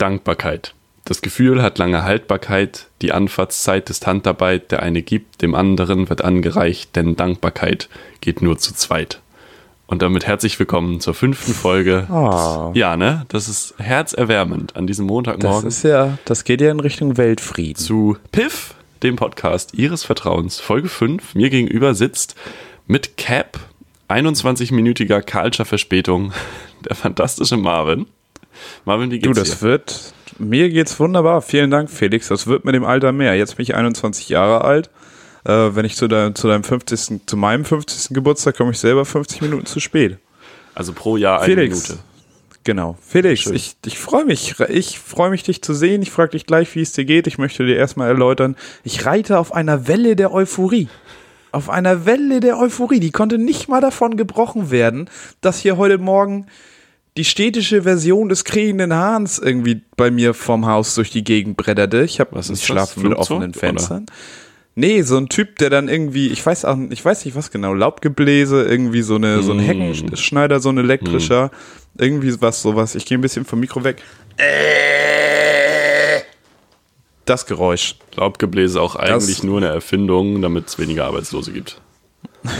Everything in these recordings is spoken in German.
Dankbarkeit. Das Gefühl hat lange Haltbarkeit, die Anfahrtszeit ist Handarbeit, der eine gibt, dem anderen wird angereicht, denn Dankbarkeit geht nur zu zweit. Und damit herzlich willkommen zur fünften Folge. Oh. Ja, ne? Das ist herzerwärmend an diesem Das Montagmorgen ist ja, das geht ja in Richtung Weltfrieden. zu Piff, dem Podcast Ihres Vertrauens. Folge 5. Mir gegenüber sitzt mit Cap, 21-minütiger Culture Verspätung, der fantastische Marvin. Marvin, wie Du, geht's das dir? wird, mir geht's wunderbar. Vielen Dank, Felix. Das wird mit dem Alter mehr. Jetzt bin ich 21 Jahre alt. Äh, wenn ich zu, dein, zu deinem 50., zu meinem 50. Geburtstag komme ich selber 50 Minuten zu spät. Also pro Jahr eine Felix. Minute. Genau. Felix, Schön. ich, ich freue mich. Ich freue mich, dich zu sehen. Ich frage dich gleich, wie es dir geht. Ich möchte dir erstmal erläutern, ich reite auf einer Welle der Euphorie. Auf einer Welle der Euphorie. Die konnte nicht mal davon gebrochen werden, dass hier heute Morgen die städtische Version des kriechenden Hahns irgendwie bei mir vom Haus durch die Gegend bretterte. Ich habe das? schlafe mit offenen Fenstern. Nee, so ein Typ, der dann irgendwie, ich weiß auch, ich weiß nicht was genau, Laubgebläse, irgendwie so eine, so ein Mm. Heckenschneider, so ein elektrischer, irgendwie was, sowas. Ich gehe ein bisschen vom Mikro weg. Das Geräusch. Laubgebläse auch eigentlich nur eine Erfindung, damit es weniger Arbeitslose gibt.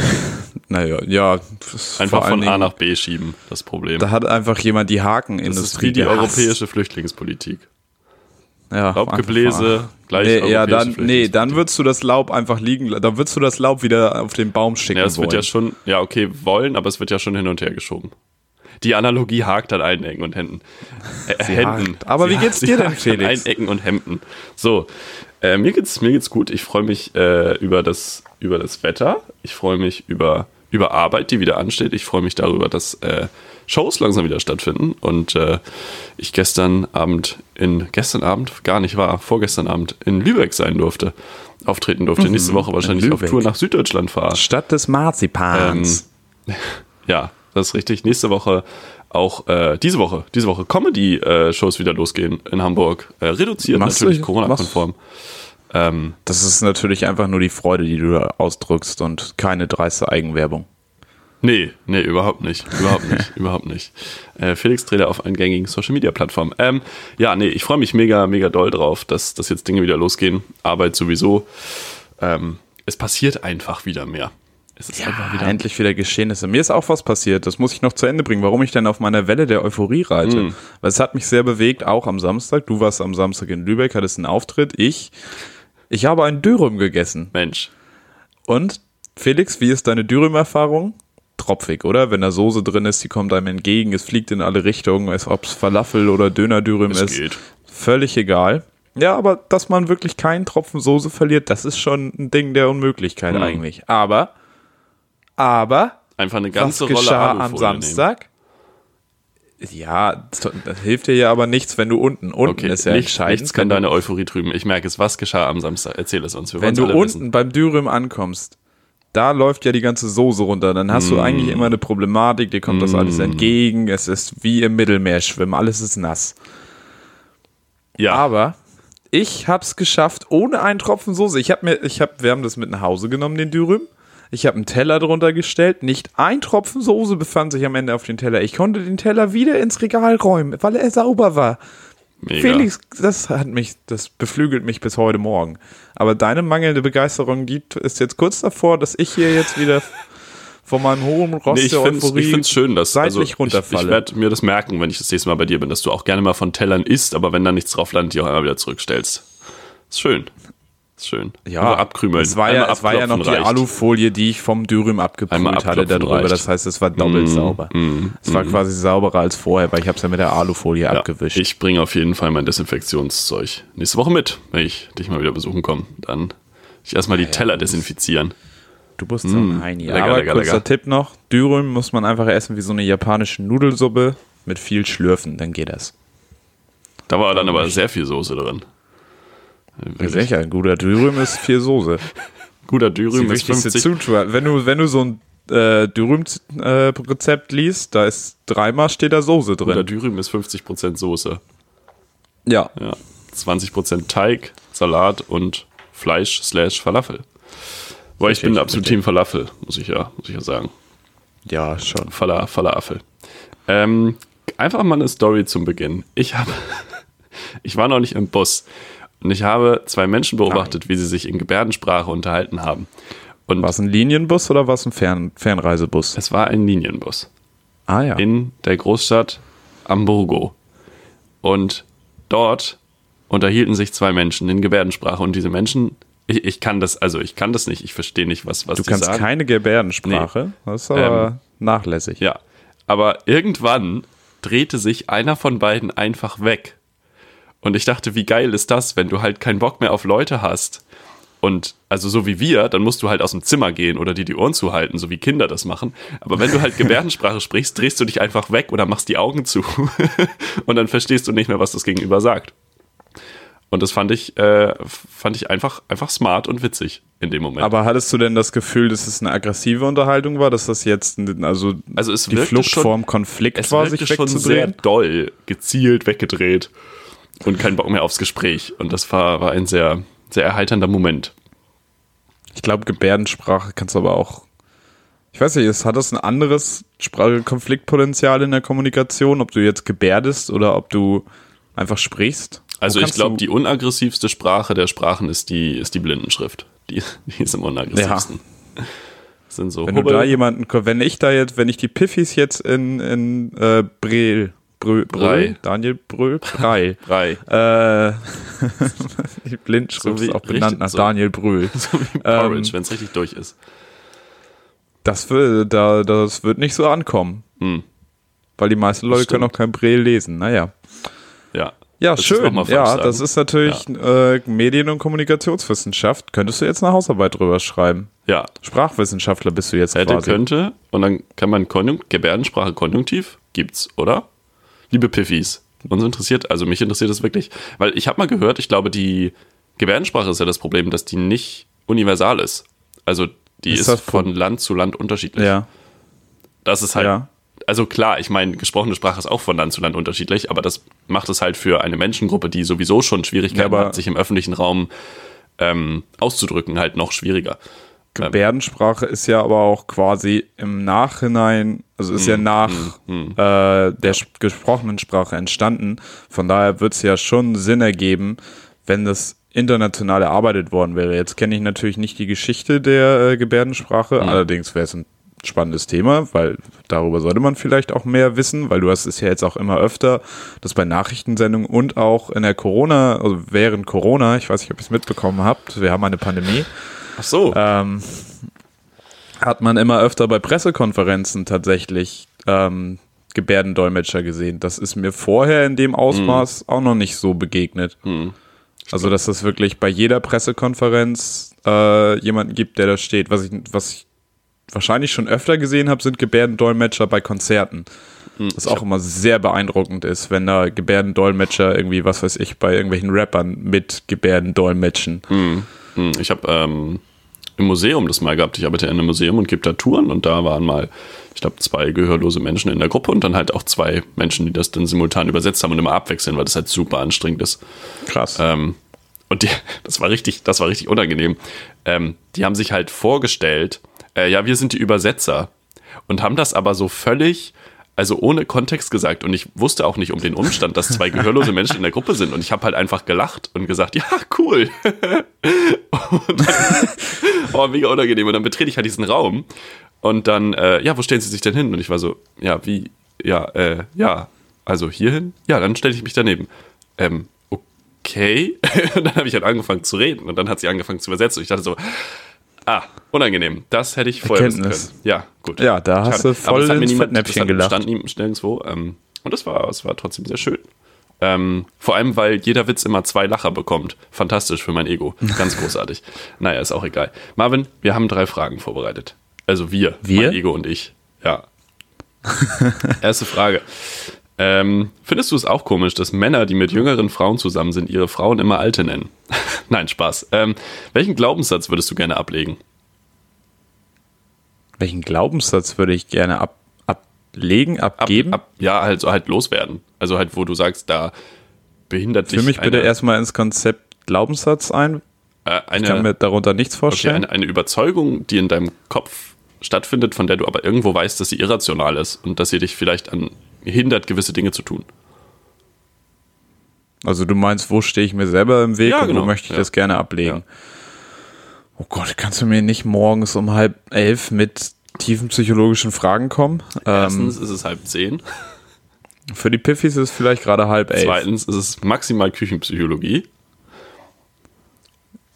Naja, ja. das Einfach von A nach B schieben, das Problem. Da hat einfach jemand die das Hakenindustrie. ist wie die europäische Flüchtlingspolitik. Ja, Laubgebläse gleich Nee, ja, dann, nee, dann würdest du das Laub einfach liegen, dann würdest du das Laub wieder auf den Baum schicken Ja, es wird wollen. ja schon, ja, okay, wollen, aber es wird ja schon hin und her geschoben. Die Analogie hakt an allen Ecken und Händen. Äh, Sie Händen. hakt. Aber wie geht's sie dir denn, Felix? An allen Ecken und Hemden. So, äh, mir geht's, mir geht's gut. Ich freue mich äh, über, das, über das Wetter. Ich freue mich über, über Arbeit, die wieder ansteht. Ich freue mich darüber, dass äh, Shows langsam wieder stattfinden. Und äh, ich gestern Abend in, gestern Abend, gar nicht war, vorgestern Abend in Lübeck sein durfte. Auftreten durfte. Nächste Woche wahrscheinlich auf. Tour nach Süddeutschland fahren. Stadt des Marzipans. Ja, das ist richtig. Nächste Woche auch äh, diese Woche, diese Woche Comedy-Shows wieder losgehen in Hamburg. Äh, reduziert Machst natürlich Corona-konform. Ähm, Das ist natürlich einfach nur die Freude, die du da ausdrückst und keine dreiste Eigenwerbung. nee, nee, überhaupt nicht. Überhaupt nicht, überhaupt nicht. Äh, Felix Trailer auf allen gängigen Social-Media-Plattformen. Ähm, ja, nee, ich freue mich mega, mega doll drauf, dass, dass jetzt Dinge wieder losgehen. Arbeit sowieso. Ähm, es passiert einfach wieder mehr. Es ist einfach wieder. endlich wieder Geschehnisse. Mir ist auch was passiert, das muss ich noch zu Ende bringen, warum ich denn auf meiner Welle der Euphorie reite. Mm. Weil es hat mich sehr bewegt, auch am Samstag. Du warst am Samstag in Lübeck, hattest einen Auftritt. Ich, ich habe einen Dürüm gegessen. Mensch. Und Felix, wie ist deine Dürüm-Erfahrung? Tropfig, oder? Wenn da Soße drin ist, die kommt einem entgegen, es fliegt in alle Richtungen, ob es Falafel oder Döner-Dürüm ist. geht. Völlig egal. Ja, aber dass man wirklich keinen Tropfen Soße verliert, das ist schon ein Ding der Unmöglichkeit Mhm. eigentlich. Aber, aber, Einfach eine ganze was Rolle geschah am Alufolie nehmen. Ja, das hilft dir ja aber nichts, wenn du unten, unten Okay, ist ja nichts, entscheidend. nichts kann deine Euphorie trüben. Ich merke es. Was geschah am Samstag? Erzähl es uns. Wir Wenn du unten wissen. beim Dürüm ankommst, da läuft ja die ganze Soße runter. Dann hast Mm. du eigentlich immer eine Problematik, dir kommt das alles entgegen. Es ist wie im Mittelmeer schwimmen, alles ist nass. Ja, Aber ich hab's geschafft ohne einen Tropfen Soße. Ich hab mir, ich hab, wir haben das mit nach Hause genommen, den Dürüm. Ich habe einen Teller drunter gestellt. Nicht ein Tropfen Soße befand sich am Ende auf den Teller. Ich konnte den Teller wieder ins Regal räumen, weil er sauber war. mega. Felix, das hat mich, das beflügelt mich bis heute Morgen. Aber deine mangelnde Begeisterung, die ist jetzt kurz davor, dass ich hier jetzt wieder von meinem hohen Rost Nee, ich der finde es schön, dass also seitlich ich, ich werde mir das merken, wenn ich das nächste Mal bei dir bin, dass du auch gerne mal von Tellern isst, aber wenn da nichts drauf landet, die auch einmal wieder zurückstellst. Ist schön. Schön. ja, Einfach abkrümeln. Es war ja, es war ja noch die reicht. Alufolie, die ich vom Dürüm Einmal abgeprüft hatte darüber. reicht. Mm, Das heißt, es war doppelt sauber. es war quasi sauberer als vorher, weil ich habe es ja mit der Alufolie Ja, abgewischt. ich bringe auf jeden Fall mein Desinfektionszeug nächste Woche mit, wenn ich dich mal wieder besuchen komme. Dann ich erstmal die Teller desinfizieren. Du bist so ein Heini. Mm, lecker, Aber lecker, kurzer lecker. Tipp noch, Dürüm muss man einfach essen wie so eine japanische Nudelsuppe mit viel Schlürfen, dann geht das. Da war dann aber sehr viel Soße drin. Sicher, ein guter Dürüm ist viel Soße. Guter Dürüm ist wichtigste 50. Zutat. Wenn du, wenn du so ein äh, Dürüm-Rezept liest, da ist dreimal steht da Soße Guter drin. Dürüm ist 50% Soße. Ja. Ja. 20% Teig, Salat und Fleisch slash Falafel. Weil ich bin absolut. Team Falafel, muss ich ja, muss ich ja sagen. Ja, schon. Fala, Falafel. Ähm, einfach mal eine Story zum Beginn. Ich habe ich war noch nicht im Bus. Und ich habe zwei Menschen beobachtet, wie sie sich in Gebärdensprache unterhalten haben. Und War es ein Linienbus oder war es ein Fern Fernreisebus? es war ein Linienbus Ah ja. in der Großstadt Hamburgo. Und dort unterhielten sich zwei Menschen in Gebärdensprache. Und diese Menschen, ich, ich kann das, also ich kann das nicht, ich verstehe nicht, was, was du kannst sagen. keine Gebärdensprache. Das ist aber nachlässig. Ja, aber irgendwann drehte sich einer von beiden einfach weg. Und ich dachte, wie geil ist das, wenn du halt keinen Bock mehr auf Leute hast. Und also so wie wir, dann musst du halt aus dem Zimmer gehen oder dir die Ohren zuhalten, so wie Kinder das machen. Aber wenn du halt Gebärdensprache sprichst, drehst du dich einfach weg oder machst die Augen zu. und dann verstehst du nicht mehr, was das Gegenüber sagt. Und das fand ich, äh, fand ich einfach, einfach smart und witzig in dem Moment. Aber hattest du denn das Gefühl, dass es eine aggressive Unterhaltung war, dass das jetzt ein- also, Also es die Flucht schon- vorm Konflikt es war, sich schon sehr wegzudrehen? doll, gezielt weggedreht und kein Bock mehr aufs Gespräch. Und das war, war ein sehr, sehr erheiternder Moment. Ich glaube, Gebärdensprache kannst du aber auch. Ich weiß nicht, es hat das ein anderes Konfliktpotenzial in der Kommunikation, ob du jetzt gebärdest oder ob du einfach sprichst. Also ich glaube, du- die unaggressivste Sprache der Sprachen ist die, ist die Blindenschrift. Die, die ist am unaggressivsten. Das sind so Wenn du Hubbel- da jemanden, wenn ich da jetzt, wenn ich die Piffis jetzt in, in äh, Brel, Brö. Brö, Daniel Bröll, Brei, Brei. äh, die Blindschrift So wie- ist auch benannt richtig nach. Daniel Brühl. So wie Porridge, wenn es richtig durch ist. Das wird, da, das wird nicht so ankommen. Hm. Weil die meisten Leute stimmt. können auch kein Brel lesen. Naja. Ja. Ja, du's schön. Ja, sagen? das ist natürlich äh, Medien- und Kommunikationswissenschaft. Könntest du jetzt eine Hausarbeit drüber schreiben? Ja. Sprachwissenschaftler bist du jetzt Hätte, quasi. könnte. Und dann kann man Konjunkt, Gebärdensprache Konjunktiv. Gibt's, oder? Liebe Piffis. Uns interessiert, also mich interessiert das wirklich. Weil ich habe mal gehört, ich glaube, die Gebärdensprache ist ja das Problem, dass die nicht universal ist. Also die Ist ist, von Land zu Land unterschiedlich. Ja, Das ist halt. ja. Also klar, ich meine, gesprochene Sprache ist auch von Land zu Land unterschiedlich, aber das macht es halt für eine Menschengruppe, die sowieso schon Schwierigkeiten Ja, hat, sich im öffentlichen Raum ähm, auszudrücken, halt noch schwieriger. Gebärdensprache ist ja aber auch quasi im Nachhinein, also ist ja Hm, nach äh, der sch- gesprochenen Sprache entstanden. Von daher wird es ja schon Sinn ergeben, wenn das international erarbeitet worden wäre. Jetzt kenne ich natürlich nicht die Geschichte der äh, Gebärdensprache, allerdings wäre es ein spannendes Thema, weil darüber sollte man vielleicht auch mehr wissen, weil du hast es ja jetzt auch immer öfter, dass bei Nachrichtensendungen und auch in der Corona, also während Corona, ich weiß nicht, ob ihr es mitbekommen habt, wir haben eine Pandemie, Ach so. ähm, hat man immer öfter bei Pressekonferenzen tatsächlich ähm, Gebärdendolmetscher gesehen. Das ist mir vorher in dem Ausmaß auch noch nicht so begegnet. Also, dass es wirklich bei jeder Pressekonferenz äh, jemanden gibt, der da steht. Was ich, was ich wahrscheinlich schon öfter gesehen habe, sind Gebärdendolmetscher bei Konzerten. Was auch immer sehr beeindruckend ist, wenn da Gebärdendolmetscher irgendwie, was weiß ich, bei irgendwelchen Rappern mit Gebärden dolmetschen. Hm, Ich habe ähm, im Museum das mal gehabt. Ich arbeite in einem Museum und gebe da Touren und da waren mal, ich glaube, zwei gehörlose Menschen in der Gruppe und dann halt auch zwei Menschen, die das dann simultan übersetzt haben und immer abwechseln, weil das halt super anstrengend ist. Krass. Ähm, und die, das war richtig, das war richtig unangenehm. Ähm, die haben sich halt vorgestellt, äh, ja, wir sind die Übersetzer und haben das aber so völlig, also ohne Kontext gesagt. Und ich wusste auch nicht um den Umstand, dass zwei gehörlose Menschen in der Gruppe sind. Und ich habe halt einfach gelacht und gesagt, ja, cool. und dann, oh, mega unangenehm. Und dann betrete ich halt diesen Raum und dann, äh, ja, wo stellen Sie sich denn hin? Und ich war so, ja, wie, ja, äh, ja, also hierhin? Ja, dann stelle ich mich daneben. Ähm, okay. und dann habe ich halt angefangen zu reden und dann hat sie angefangen zu übersetzen. Und ich dachte so, ah, unangenehm. Das hätte ich vorher wissen Erkenntnis. können. Ja, gut. Ja, da hast du Schade. Aber voll ins niemand, Fettnäpfchen gelacht. stand nie- nirgendwo. Ähm, und das war, es war trotzdem sehr schön. Ähm, vor allem, weil jeder Witz immer zwei Lacher bekommt. Fantastisch für mein Ego. Ganz großartig. naja, ist auch egal. Marvin, wir haben drei Fragen vorbereitet. Also wir, Wir? mein Ego und ich. Ja. Erste Frage. Ähm, findest du es auch komisch, dass Männer, die mit jüngeren Frauen zusammen sind, ihre Frauen immer Alte nennen? Nein, Spaß. Ähm, welchen Glaubenssatz würdest du gerne ablegen? Welchen Glaubenssatz würde ich gerne ab, ablegen, Ab, abgeben? Ab, ja, halt so halt loswerden. Also halt, wo du sagst, da behindert dich Für mich bitte eine, erstmal ins Konzept Glaubenssatz ein. äh, Ich kann mir eine, darunter nichts okay, vorstellen. eine, eine Überzeugung, die in deinem Kopf stattfindet, von der du aber irgendwo weißt, dass sie irrational ist und dass sie dich vielleicht an hindert, gewisse Dinge zu tun. Also du meinst, wo stehe ich mir selber im Weg Ja, und genau. wo möchte ich Ja. das gerne ablegen? Oh Gott, kannst du mir nicht morgens um halb elf mit tiefen psychologischen Fragen kommen? Ähm, Erstens ist es halb zehn. für die Piffis ist es vielleicht gerade halb elf. Zweitens ist es maximal Küchenpsychologie.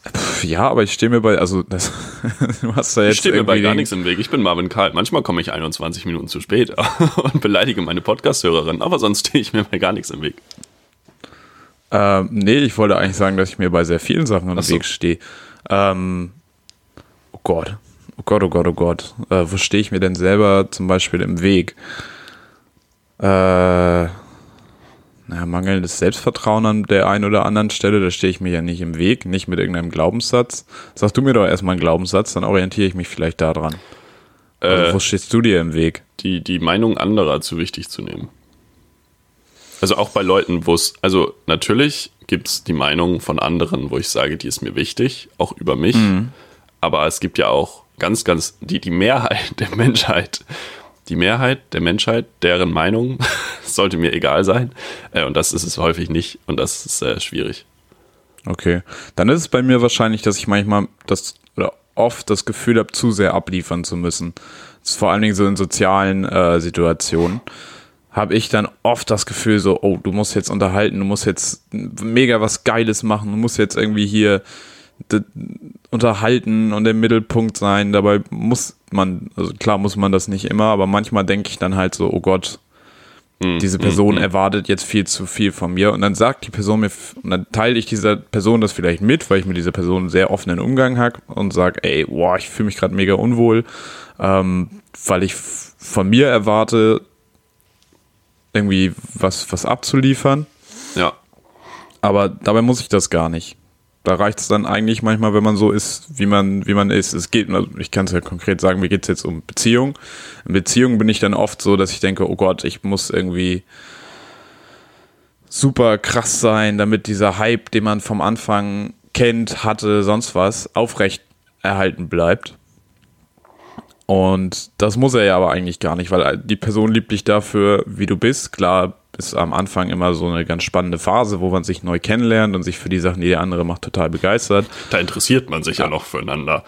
Pff, Ja, aber ich stehe mir bei, also das, du hast da Ich jetzt stehe mir bei gar nichts im Weg. Ich bin Marvin Karl. Manchmal komme ich 21 Minuten zu spät und beleidige meine Podcast-Hörerin, aber sonst stehe ich mir bei gar nichts im Weg. Ähm, nee, ich wollte eigentlich sagen, dass ich mir bei sehr vielen Sachen im Ach so. Weg stehe. Ähm, oh Gott. Oh Gott, oh Gott, oh Gott. Äh, wo stehe ich mir denn selber zum Beispiel im Weg? Äh, naja, mangelndes Selbstvertrauen an der einen oder anderen Stelle, da stehe ich mir ja nicht im Weg, nicht mit irgendeinem Glaubenssatz. Sagst du mir doch erstmal einen Glaubenssatz, dann orientiere ich mich vielleicht daran. Also, Äh, wo stehst du dir im Weg? die, die Meinung anderer zu wichtig zu nehmen. Also auch bei Leuten, wo es, also natürlich gibt es die Meinung von anderen, wo ich sage, die ist mir wichtig, auch über mich. Aber es gibt ja auch ganz, ganz, die, die Mehrheit der Menschheit, die Mehrheit der Menschheit, deren Meinung sollte mir egal sein. Äh, und das ist es häufig nicht. Und das ist äh, schwierig. Okay. Dann ist es bei mir wahrscheinlich, dass ich manchmal das oder oft das Gefühl habe, zu sehr abliefern zu müssen. Das ist vor allen Dingen so in sozialen äh, Situationen. Habe ich dann oft das Gefühl, so, oh, du musst jetzt unterhalten, du musst jetzt mega was Geiles machen, du musst jetzt irgendwie hier unterhalten und im Mittelpunkt sein. Dabei muss man, also klar muss man das nicht immer, aber manchmal denke ich dann halt so, oh Gott, diese Person erwartet jetzt viel zu viel von mir und dann sagt die Person mir, und dann teile ich dieser Person das vielleicht mit, weil ich mit dieser Person einen sehr offenen Umgang habe und sage, ey, boah, ich fühle mich gerade mega unwohl, ähm, weil ich von mir erwarte, irgendwie was, was abzuliefern, Ja. aber dabei muss ich das gar nicht. Da reicht es dann eigentlich manchmal, wenn man so ist, wie man, wie man ist. Es geht, also ich kann es ja konkret sagen, mir geht es jetzt um Beziehung. In Beziehungen bin ich dann oft so, dass ich denke, oh Gott, ich muss irgendwie super krass sein, damit dieser Hype, den man vom Anfang kennt, hatte, sonst was, aufrecht erhalten bleibt. Und das muss er ja aber eigentlich gar nicht, weil die Person liebt dich dafür, wie du bist. Klar ist am Anfang immer so eine ganz spannende Phase, wo man sich neu kennenlernt und sich für die Sachen, die der andere macht, total begeistert. Da interessiert man sich ja, noch füreinander.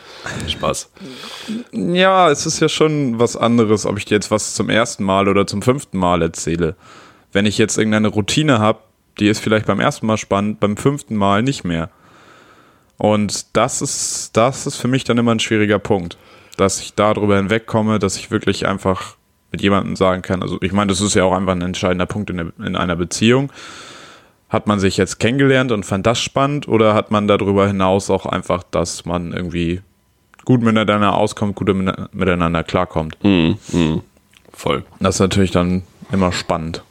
Spaß. Ja, es ist ja schon was anderes, ob ich dir jetzt was zum ersten Mal oder zum fünften Mal erzähle. Wenn ich jetzt irgendeine Routine habe, die ist vielleicht beim ersten Mal spannend, beim fünften Mal nicht mehr. Und das ist, das ist für mich dann immer ein schwieriger Punkt, dass ich darüber hinwegkomme, dass ich wirklich einfach mit jemandem sagen kann. Also ich meine, das ist ja auch einfach ein entscheidender Punkt in, der, in einer Beziehung. Hat man sich jetzt kennengelernt und fand das spannend oder hat man darüber hinaus auch einfach, dass man irgendwie gut miteinander auskommt, gut mite- miteinander klarkommt? Mhm, mhm. Voll. Das ist natürlich dann immer spannend.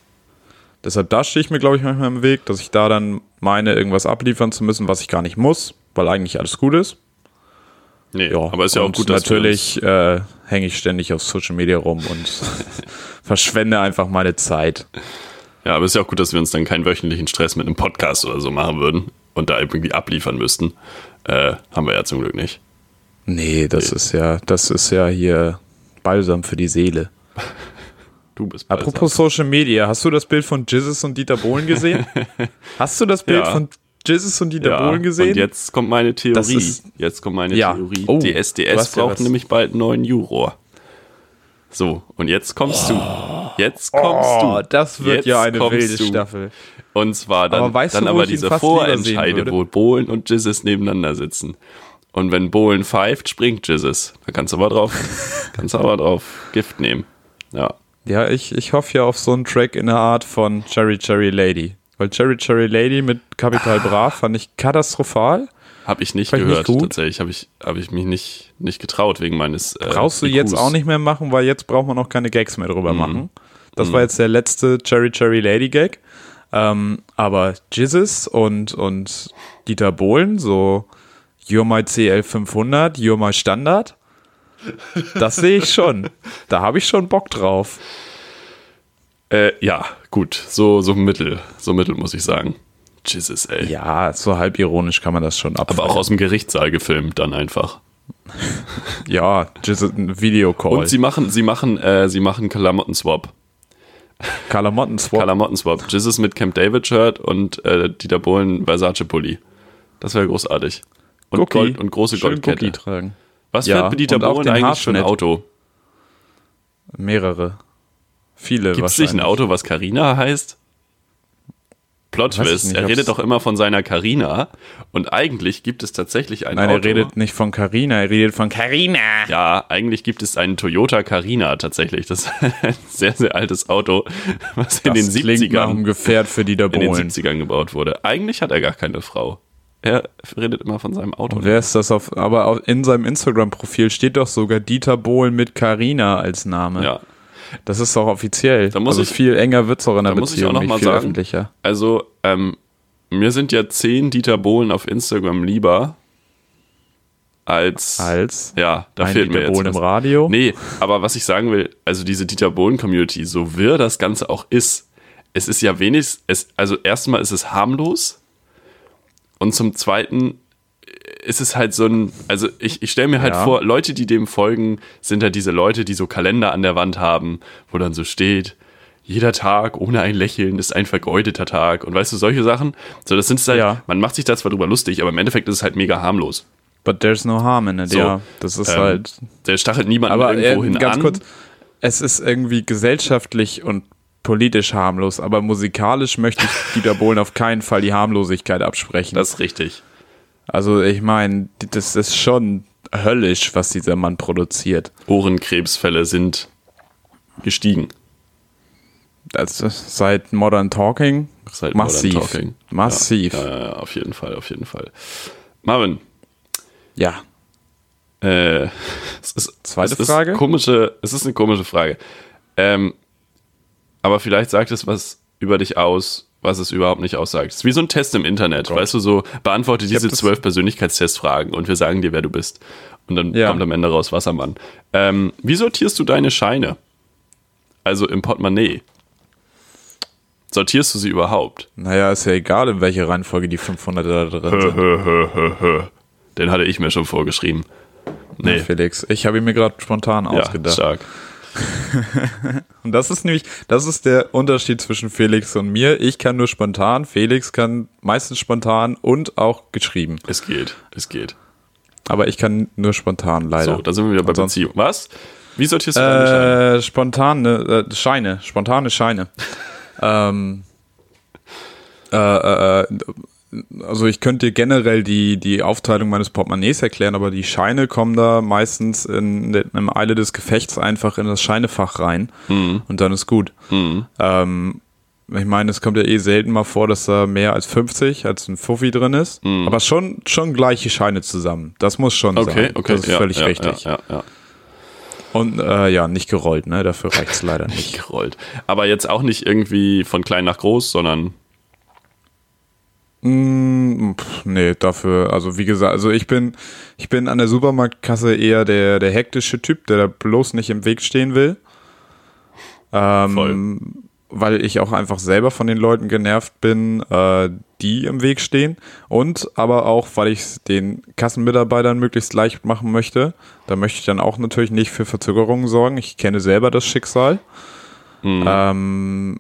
Deshalb da stehe ich mir, glaube ich, manchmal im Weg, dass ich da dann meine, irgendwas abliefern zu müssen, was ich gar nicht muss, weil eigentlich alles gut ist. Nee, Ja, aber ist ja auch gut, dass natürlich äh, hänge ich ständig auf Social Media rum und verschwende einfach meine Zeit. Ja, aber ist ja auch gut, dass wir uns dann keinen wöchentlichen Stress mit einem Podcast oder so machen würden und da irgendwie abliefern müssten. Äh, haben wir ja zum Glück nicht. Nee, das ist ja, das ist ja hier Balsam für die Seele. Du bist Apropos Social Media, hast du das Bild von Jizzes und Dieter Bohlen gesehen? hast du das Bild Ja. von Jizzes und Dieter ja, Bohlen gesehen? Und jetzt kommt meine Theorie. ist- Jetzt kommt meine Ja. Theorie. Oh, die du SDS ja braucht was. nämlich bald einen neuen Juror. So, und jetzt kommst du. Jetzt kommst oh, du. das wird Jetzt ja eine wilde du. Staffel. Und zwar dann, Aber weißt du, dann wo aber diese Vorentscheide, wo Bohlen und Jizzes nebeneinander sitzen. Und wenn Bohlen pfeift, springt Jizzes. Da kannst du aber drauf, kannst du aber drauf Gift nehmen. Ja. Ja, ich, ich hoffe ja auf so einen Track in der Art von Cherry Cherry Lady. Weil Cherry Cherry Lady mit Capital Bra fand ich katastrophal. Habe ich nicht Fand ich nicht gehört, gut. tatsächlich. Habe ich, hab ich mich nicht, nicht getraut wegen meines. Äh, Brauchst du jetzt auch nicht mehr machen, weil jetzt braucht man auch keine Gags mehr drüber Mhm. machen. Das war jetzt der letzte Cherry Cherry Lady Gag. Ähm, aber Jizzes und, und Dieter Bohlen, so You're my CL 500, You're my Standard. Das sehe ich schon. Da habe ich schon Bock drauf. Äh, ja, gut. So, so mittel. So mittel, muss ich sagen. Jesus, ey. Ja, so halb ironisch kann man das schon ab. Aber auch aus dem Gerichtssaal gefilmt dann einfach. Ja, Jizzes, ein Videocall. Und sie machen, sie machen, äh, sie machen Klamotten-Swap. Kalamotten-Swap. Klamotten-Swap. Jesus mit Camp David-Shirt und äh, Dieter Bohlen Versace-Pulli. Das wäre großartig. Und, Cookie. Gold, und große Schön Goldkette. Tragen. Was Ja, fährt Dieter Bohlen eigentlich für ein Haarschnitt. Auto? Mehrere. Viele Gibt es nicht ein Auto, was Carina heißt? Plot Twist. nicht, Er redet doch immer von seiner Carina und eigentlich gibt es tatsächlich ein Nein, Auto. er redet nicht von Carina, er redet von Carina. Ja, eigentlich gibt es einen Toyota Carina tatsächlich. Das ist ein sehr, sehr altes Auto, was in den Das klingt nach 70ern, einem Gefährt für Dieter in den Bohlen. 70ern gebaut wurde. Eigentlich hat er gar keine Frau. Er redet immer von seinem Auto. Wer ist das auf, aber in seinem Instagram-Profil steht doch sogar Dieter Bohlen mit Carina als Name. Ja. Das ist doch offiziell. Da muss also ich- viel enger wird's auch in der da muss ich Beziehung, auch noch mal sagen, öffentlicher. Also, ähm, mir sind ja zehn Dieter Bohlen auf Instagram lieber als. Als ja, da fehlt mir Dieter jetzt. Bohlen was. im Radio. Nee, aber was ich sagen will, also diese Dieter Bohlen-Community, so wirr das Ganze auch ist, es ist ja wenigstens, es, also erstmal ist es harmlos und zum Zweiten ist es halt so ein, also ich, ich stelle mir halt Ja. vor, Leute, die dem folgen, sind halt diese Leute, die so Kalender an der Wand haben, wo dann so steht, jeder Tag ohne ein Lächeln ist ein vergeudeter Tag und weißt du, solche Sachen. So, das sind halt, Ja. man macht sich da zwar drüber lustig, aber im Endeffekt ist es halt mega harmlos. But there's no harm in it, So, ja. Das ist ähm, halt. Der stachelt niemanden Aber irgendwo äh, hin ganz an. kurz, es ist irgendwie gesellschaftlich und politisch harmlos, aber musikalisch möchte ich Dieter Bohlen auf keinen Fall die Harmlosigkeit absprechen. Das ist richtig. Also ich meine, das ist schon höllisch, was dieser Mann produziert. Ohrenkrebsfälle sind gestiegen. Das ist seit Modern Talking Seit massiv. Modern Talking. Massiv. Ja, ja, auf jeden Fall, auf jeden Fall. Marvin, ja. äh, es ist, Zweite es ist Frage? Komische, es ist eine komische Frage. Ähm, aber vielleicht sagt es was über dich aus, was es überhaupt nicht aussagt. Es ist wie so ein Test im Internet, weißt du, so beantworte diese zwölf Persönlichkeitstestfragen und wir sagen dir, wer du bist. Und dann Ja. kommt am Ende raus Wassermann. Ähm, wie sortierst du deine Scheine? Also im Portemonnaie. Sortierst du sie überhaupt? Naja, ist ja egal, in welche Reihenfolge die 500 da drin sind. Den hatte ich mir schon vorgeschrieben. Nee, Felix, ich habe ihn mir gerade spontan ja, ausgedacht. stark. Und das ist nämlich, das ist der Unterschied zwischen Felix und mir. Ich kann nur spontan, Felix kann meistens spontan und auch geschrieben. Es geht, es geht. Aber ich kann nur spontan, leider. So, da sind wir wieder bei Ansonsten- Beziehung. Was? Wie sortierst du deine Scheine? Äh, spontane äh, Scheine, spontane Scheine. ähm, äh, äh, äh, also ich könnte dir generell die, die Aufteilung meines Portemonnaies erklären, aber die Scheine kommen da meistens in, in einem Eile des Gefechts einfach in das Scheinefach rein und dann ist gut. Ähm, ich meine, es kommt ja eh selten mal vor, dass da mehr als 50 als ein Fuffi drin ist, aber schon, schon gleiche Scheine zusammen. Das muss schon Okay, sein. okay. Das ist ja, völlig ja, richtig. Ja. Und äh, ja, nicht gerollt, ne? Dafür reicht es leider nicht. Gerollt. Aber jetzt auch nicht irgendwie von klein nach groß, sondern pff, nee, dafür, also wie gesagt, also ich bin, ich bin an der Supermarktkasse eher der, der hektische Typ, der da bloß nicht im Weg stehen will. Ähm, Voll. Weil ich auch einfach selber von den Leuten genervt bin, äh, die im Weg stehen. Und aber auch, weil ich es den Kassenmitarbeitern möglichst leicht machen möchte. Da möchte ich dann auch natürlich nicht für Verzögerungen sorgen. Ich kenne selber das Schicksal. Ähm,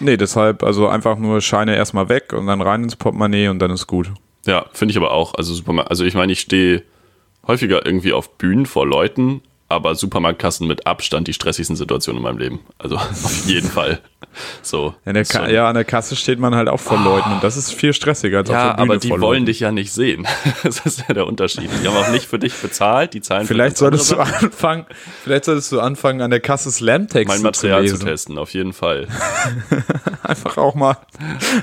nee, deshalb, also einfach nur Scheine erstmal weg und dann rein ins Portemonnaie und dann ist gut. ja, finde ich aber auch. Also Supermarkt, also ich meine, ich stehe häufiger irgendwie auf Bühnen vor Leuten, aber Supermarktkassen mit Abstand die stressigsten Situationen in meinem Leben. Also auf jeden Fall. So. Schon- ja, an der Kasse steht man halt auch vor Leuten und das ist viel stressiger als auf Ja, der Bühne aber die wollen Leuten. dich ja nicht sehen. Das ist ja der Unterschied. Die haben auch nicht für dich bezahlt, die zahlen Vielleicht solltest du anfangen, vielleicht solltest du anfangen, an der Kasse Slam-Texte mein zu Material zu lesen. testen, auf jeden Fall. Einfach auch mal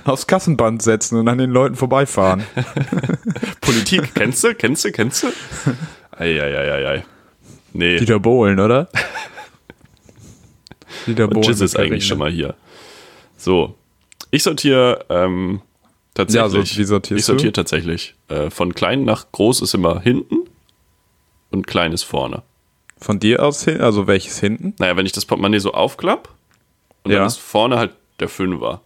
aufs Kassenband setzen und an den Leuten vorbeifahren. Politik, kennst du? Kennst du? Kennst du? Eieieiei. Nee, Dieter Bohlen, oder? Dieter und Jizz ist eigentlich schon mal hier. So, ich sortiere ähm, tatsächlich. Ja, so, ich sortiere tatsächlich. Äh, von klein nach groß ist immer hinten und klein ist vorne. Von dir aus hin, also welches hinten? Naja, wenn ich das Portemonnaie so aufklapp und Ja. dann ist vorne halt der Fünfer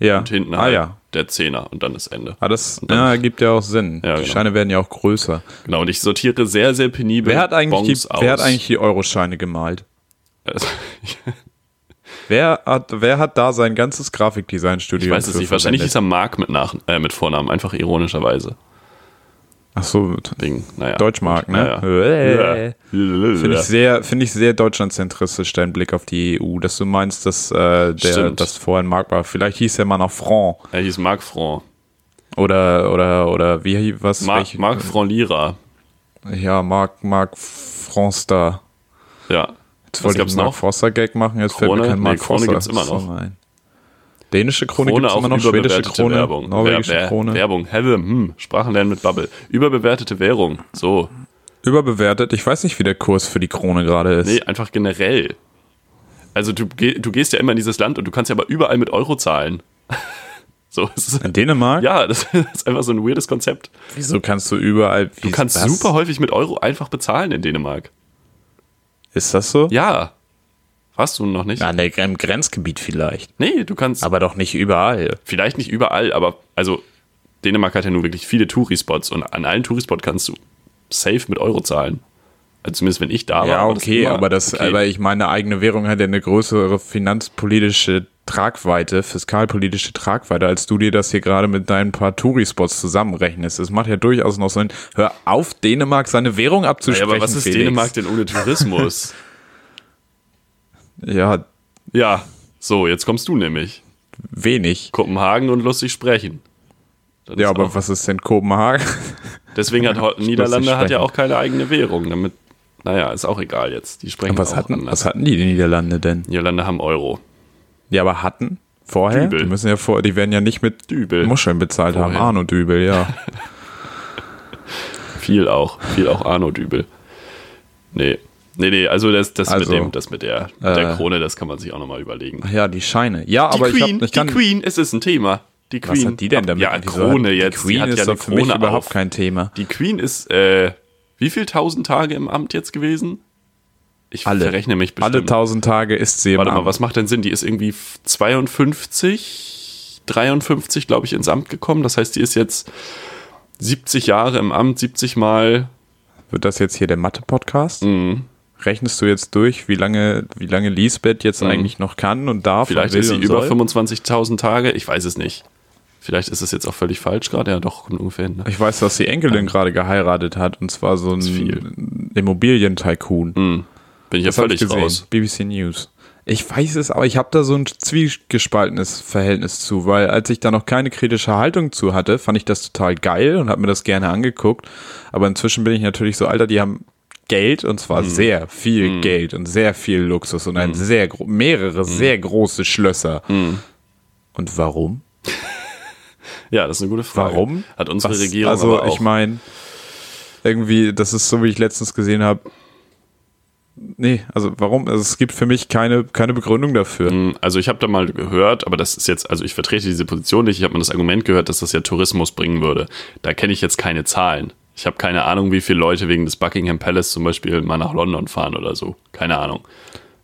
Ja. und hinten ah halt ja. der Zehner und dann das Ende. Ah, das ja, ergibt ja auch Sinn. Ja, die genau. Scheine werden ja auch größer. Genau, und ich sortiere sehr, sehr penibel Wer hat eigentlich, die, wer hat aus. eigentlich die Euroscheine gemalt? Also, Wer hat, wer hat da sein ganzes Grafikdesign-Studio? Ich weiß es nicht. Wahrscheinlich verwendet? er Mark mit, Nach äh, mit Vornamen, einfach ironischerweise. Ach so, Wegen, naja. Deutschmark, ne? Naja. Finde ich sehr, finde ich sehr deutschlandzentristisch, dein Blick auf die EU, dass du meinst, dass äh, der, das vorhin Mark war. Vielleicht hieß er mal noch Franc Er hieß Marc Franc. oder oder oder wie was? Marc, Marc Franc Lira. Ja, Mark Mark Fronster. Ja. Jetzt wollte ich einen Mark noch? Forster Gag machen, jetzt Krone? fällt mir kein Nee, Mark Krone Forster gibt's immer noch. Song ein. Dänische Krone, Krone gibt's auch immer noch, schwedische Krone, Werbung. norwegische Wer- Krone. Werbung. Helle, hm, Sprachenlernen mit Bubble. Überbewertete Währung. So. Überbewertet. Ich weiß nicht, wie der Kurs für die Krone gerade ist. Nee, einfach generell. Also du, du gehst ja immer in dieses Land und du kannst ja aber überall mit Euro zahlen. So, ist, In Dänemark? ja, das ist einfach so ein weirdes Konzept. Wieso kannst du überall. Du kannst super häufig mit Euro einfach bezahlen in Dänemark. Ist das so? Ja. Warst du noch nicht? Ja, der, im Grenzgebiet vielleicht. Nee, du kannst Aber doch nicht überall. vielleicht nicht überall, aber also Dänemark hat ja nun wirklich viele Tourispots und an allen Tourispots kannst du safe mit Euro zahlen. Also zumindest wenn ich da war. ja, okay, aber das, okay. aber ich meine, eigene Währung hat ja eine größere finanzpolitische Tragweite, fiskalpolitische Tragweite, als du dir das hier gerade mit deinen paar Tourispots zusammenrechnest. Es macht ja durchaus noch Sinn. Hör auf, Dänemark seine Währung ja, abzusprechen. aber was ist Felix. Dänemark denn ohne Tourismus? Ja, ja, so, jetzt kommst du nämlich. wenig. Kopenhagen und lustig sprechen. Das Ja, aber was ist denn Kopenhagen? Deswegen hat Niederlande hat ja auch keine eigene Währung. Damit, naja, ist auch egal jetzt. Die sprechen was auch hatten, anders. was hatten die Niederlande denn? Niederlande haben Euro. Ja, aber hatten vorher? Dübel. Die müssen ja vor, die werden ja nicht mit Dübel. Muscheln bezahlt haben. Vorher. Arno Dübel, ja. Viel auch. Viel auch Arno-Dübel. Nee. Nee, nee, also das, das Also, mit dem, das mit der, mit der äh, Krone, das kann man sich auch nochmal überlegen. Ach ja, die Scheine. Ja, Die aber ich, Queen, hab, ich die Queen, es ist ein Thema. Die Queen. was hat die denn damit? Ja, Wieso Krone jetzt. Die Queen hat ist ja doch für mich Krone überhaupt auf. kein Thema. Die Queen ist, äh, wie viel tausend Tage im Amt jetzt gewesen? Ich Alle. verrechne mich bestimmt. Alle tausend Tage ist sie im Warte mal, Amt. was macht denn Sinn? Die ist irgendwie 52, 53, glaube ich, ins Amt gekommen. Das heißt, die ist jetzt 70 Jahre im Amt, 70 Mal. Wird das jetzt hier der Mathe-Podcast? Mhm. Rechnest du jetzt durch, wie lange, wie lange Lisbeth jetzt eigentlich noch kann und darf Vielleicht und ist sie über soll? 25.000 Tage. Ich weiß es nicht. Vielleicht ist es jetzt auch völlig falsch gerade. Ja, doch, ungefähr hin. Ne? Ich weiß, dass die Enkelin gerade geheiratet hat und zwar so ein Immobilien-Tycoon. Bin ich ja Das hab völlig ich raus. BBC News. Ich weiß es, aber ich habe da so ein zwiegespaltenes Verhältnis zu, weil als ich da noch keine kritische Haltung zu hatte, fand ich das total geil und habe mir das gerne angeguckt. Aber inzwischen bin ich natürlich so, Alter, die haben Geld und zwar Mhm. sehr viel Geld und sehr viel Luxus und ein sehr gro- Mhm. mehrere sehr große Schlösser. Und warum? Ja, das ist eine gute Frage. Warum? Hat unsere Was- Regierung Also ich meine, irgendwie, das ist so, wie ich letztens gesehen habe. Nee, also warum? Also es gibt für mich keine, keine Begründung dafür. Also ich habe da mal gehört, aber das ist jetzt, also ich vertrete diese Position nicht, ich habe mal das Argument gehört, dass das ja Tourismus bringen würde. Da kenne ich jetzt keine Zahlen. Ich habe keine Ahnung, wie viele Leute wegen des Buckingham Palace zum Beispiel mal nach London fahren oder so. Keine Ahnung.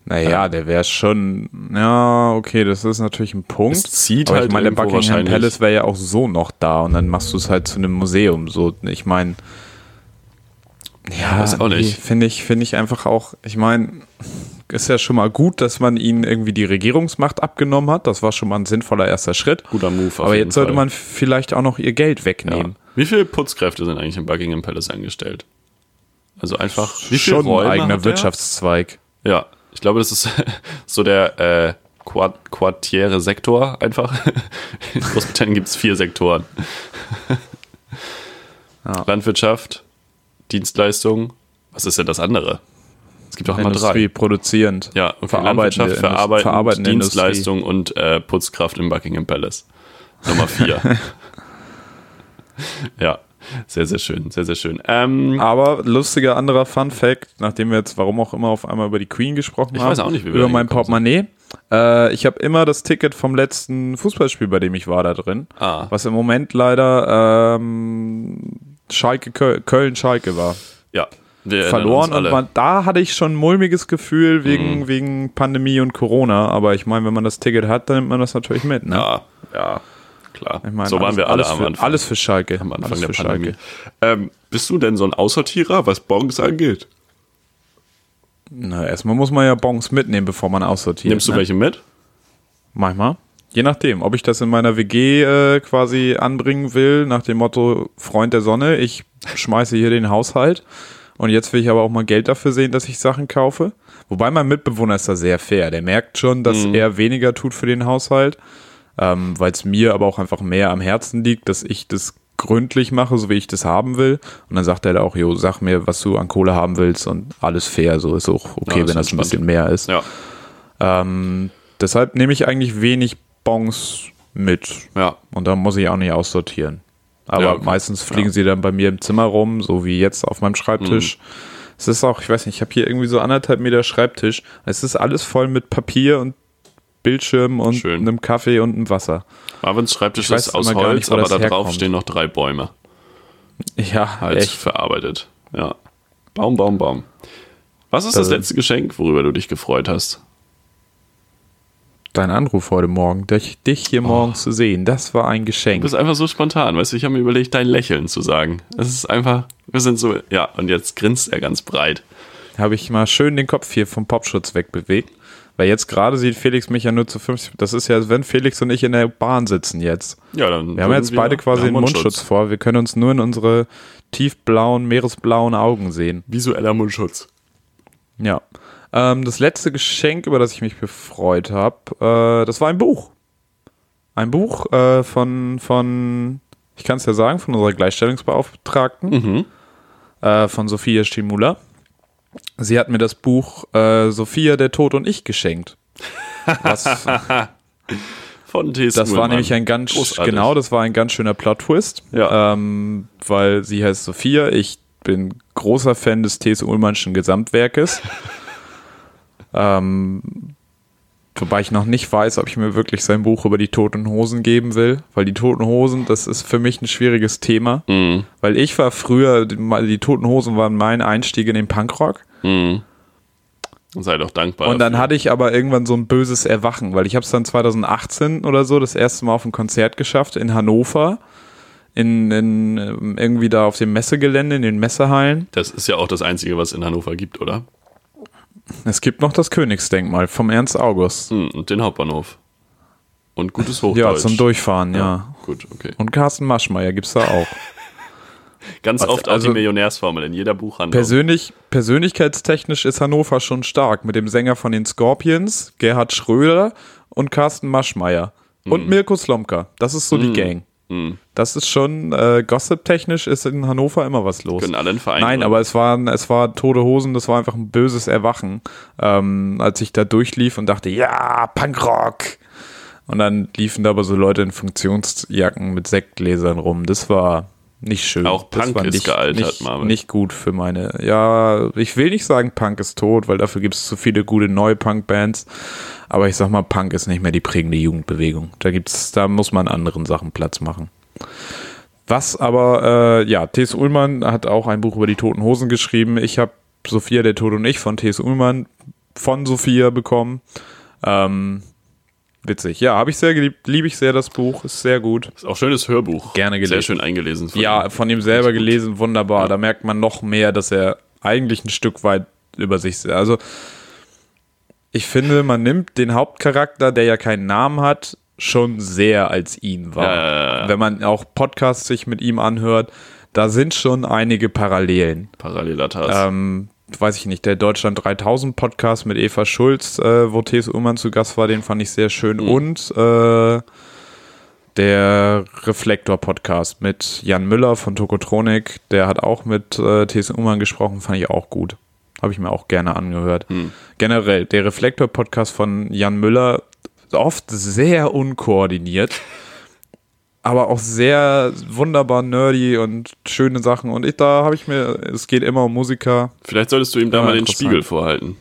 Naja, der wäre schon, ja, okay, das ist natürlich ein Punkt. Es zieht aber halt ich meine, der Buckingham Palace wäre ja auch so noch da und dann machst du es halt zu einem Museum. So, ich meine, ja, nicht. Finde ich, finde ich einfach auch, ich meine, ist ja schon mal gut, dass man ihnen irgendwie die Regierungsmacht abgenommen hat. Das war schon mal ein sinnvoller erster Schritt. Guter Move Aber jetzt sollte Fall. man vielleicht auch noch ihr Geld Ja. Wie viele Putzkräfte sind eigentlich im Buckingham Palace angestellt? Also einfach, wie viele Schon ein eigener? Wirtschaftszweig. Ja, ich glaube, das ist so der äh, Quart quartiere Sektor einfach. In Großbritannien gibt es vier Sektoren. Landwirtschaft, Dienstleistung. Was ist denn das andere? Es gibt auch immer Industrie, drei. produzierend. Ja, okay, Landwirtschaft, Indust- Verarbeiten, verarbeitende Dienstleistung und äh, Putzkraft im Buckingham Palace. Nummer vier. ja, sehr, sehr schön, sehr, sehr schön. Ähm, Aber lustiger anderer Fun Fact, nachdem wir jetzt warum auch immer auf einmal über die Queen gesprochen Ich haben. weiß auch nicht, wie wir Über mein Portemonnaie. Äh, ich habe immer das Ticket vom letzten Fußballspiel, bei dem ich war, da drin. Ah. Was im Moment leider ähm, Schalke, Köl- Köln-Schalke war. ja, wir Verloren und man, da hatte ich schon ein mulmiges Gefühl wegen, Mhm. wegen Pandemie und Corona. Aber ich meine, wenn man das Ticket hat, dann nimmt man das natürlich mit. Ne? Ja, ja, klar. Ich meine, so waren alles, wir alle alles am für, Anfang. Alles für Schalke. am Anfang alles der für Pandemie. Ähm, bist du denn so ein Aussortierer, was Bons angeht? Na, erstmal muss man ja Bons mitnehmen, bevor man aussortiert. Nimmst du ne? welche mit? Manchmal. Je nachdem, ob ich das in meiner WG äh, quasi anbringen will, nach dem Motto Freund der Sonne, ich schmeiße hier den Haushalt und jetzt will ich aber auch mal Geld dafür sehen, dass ich Sachen kaufe. Wobei mein Mitbewohner ist da sehr fair. Der merkt schon, dass Mhm. er weniger tut für den Haushalt, ähm, weil es mir aber auch einfach mehr am Herzen liegt, dass ich das gründlich mache, so wie ich das haben will. Und dann sagt er da auch, jo, sag mir, was du an Kohle haben willst und alles fair. So ist auch okay, Ja, ist wenn das ein bisschen mehr ist. Ja, Ähm, deshalb nehme ich eigentlich wenig Bons mit. ja. Und da muss ich auch nicht aussortieren. Aber Ja, okay. meistens fliegen sie dann bei mir im Zimmer rum, so wie jetzt auf meinem Schreibtisch. Mhm. Es ist auch, ich weiß nicht, ich habe hier irgendwie so anderthalb Meter Schreibtisch. Es ist alles voll mit Papier und Bildschirm und Schön. einem Kaffee und einem Wasser. Marvins Schreibtisch ist aus Holz, nicht, aber da drauf stehen noch drei Bäume. Ja, Halt echt. verarbeitet. Ja. Baum, Baum, Baum. Was ist das Das- letzte Geschenk, worüber du dich gefreut hast? Dein Anruf heute Morgen, dich, dich hier morgens zu sehen, das war ein Du Geschenk. bist einfach so spontan, weißt du, ich habe mir überlegt, dein Lächeln zu sagen. Es ist einfach, wir sind so, ja, und jetzt grinst er ganz breit. Habe ich mal schön den Kopf hier vom Popschutz wegbewegt. Weil jetzt gerade sieht Felix mich ja nur zu 50. Das ist ja, wenn Felix und ich in der Bahn sitzen jetzt. Ja, dann Wir haben jetzt beide quasi wir haben Mundschutz vor. Wir können uns nur in unsere tiefblauen, meeresblauen Augen sehen. Visueller Mundschutz. Ja. Ähm, das letzte Geschenk, über das ich mich gefreut habe, äh, das war ein Buch. Ein Buch äh, von, von, ich kann es ja sagen, von unserer Gleichstellungsbeauftragten, Mhm. äh, von Sophia Stimula. Sie hat mir das Buch äh, Sophia, der Tod und ich geschenkt. Was, Von T.S. Das war nämlich ein ganz, Großartig. genau, das war ein ganz schöner Plot-Twist. Ja. Ähm, weil sie heißt Sophia, ich bin großer Fan des T.S. Ullmannschen Gesamtwerkes. ähm, wobei ich noch nicht weiß, ob ich mir wirklich sein Buch über die Toten Hosen geben will. Weil die Toten Hosen, das ist für mich ein schwieriges Thema. Mhm. Weil ich war früher, die, die Toten Hosen waren mein Einstieg in den Punkrock. Mhm. Sei doch dankbar. Und dann dafür. hatte ich aber irgendwann so ein böses Erwachen, weil ich habe es dann 2018 oder so das erste Mal auf ein Konzert geschafft in Hannover, in, in ähm, irgendwie da auf dem Messegelände, in den Messehallen. Das ist ja auch das Einzige, was in Hannover gibt, oder? Es gibt noch das Königsdenkmal vom Ernst August. Mhm. Und den Hauptbahnhof. Und gutes Hochdeutsch. Ja, zum Durchfahren, ja. Gut, okay. Und Carsten Maschmeyer gibt's da auch. Ganz oft auch also- die Millionärsformel in jeder Buchhandlung. Persönlich, persönlichkeitstechnisch ist Hannover schon stark mit dem Sänger von den Scorpions, Gerhard Schröder und Carsten Maschmeyer. Und Mirko Slomka. Das ist so die Gang. Mhm. Das ist schon, äh, gossip-technisch ist in Hannover immer was los. Können alle einen Verein Nein, gründen. aber es waren, es war tote Hosen, das war einfach ein böses Erwachen, ähm, als ich da durchlief und dachte, ja, Punkrock. Und dann liefen da aber so Leute in Funktionsjacken mit Sektgläsern rum. Das war nicht schön. Auch Punk ist nicht, gealtert, nicht, Marvin. nicht gut für meine. Ja, ich will nicht sagen, Punk ist tot, weil dafür gibt es zu viele gute neue Punk-Bands. Aber ich sag mal, Punk ist nicht mehr die prägende Jugendbewegung. Da gibt's, da muss man anderen Sachen Platz machen. Was aber, äh, ja, T.S. Ullmann hat auch ein Buch über die Toten Hosen geschrieben. Ich habe Sophia, der Tod und ich von T.S. Ullmann von Sophia bekommen. Ähm, witzig. Ja, habe ich sehr geliebt, liebe ich sehr das Buch, ist sehr gut. Ist auch ein schönes Hörbuch. Gerne gelesen. Sehr schön eingelesen. von Ja, ihm. von ihm selber gelesen, wunderbar. Da merkt man noch mehr, dass er eigentlich ein Stück weit über sich, also ich finde, man nimmt den Hauptcharakter, der ja keinen Namen hat, schon sehr als ihn wahr. Ja, ja, ja. Wenn man auch Podcasts sich mit ihm anhört, da sind schon einige Parallelen. Paralleler Task. Ähm, weiß ich nicht, der Deutschland 3000 Podcast mit Eva Schulz, äh, wo T.S. Ullmann zu Gast war, den fand ich sehr schön. Mhm. Und äh, der Reflektor Podcast mit Jan Müller von Tokotronik, der hat auch mit äh, T.S. Ullmann gesprochen, fand ich auch gut. Habe ich mir auch gerne angehört. Mhm. Generell, der Reflektor Podcast von Jan Müller, oft sehr unkoordiniert. Aber auch sehr wunderbar nerdy und schöne Sachen. Und ich, da habe ich mir, es geht immer um Musiker. Vielleicht solltest du ihm da Ja, mal den. Spiegel vorhalten.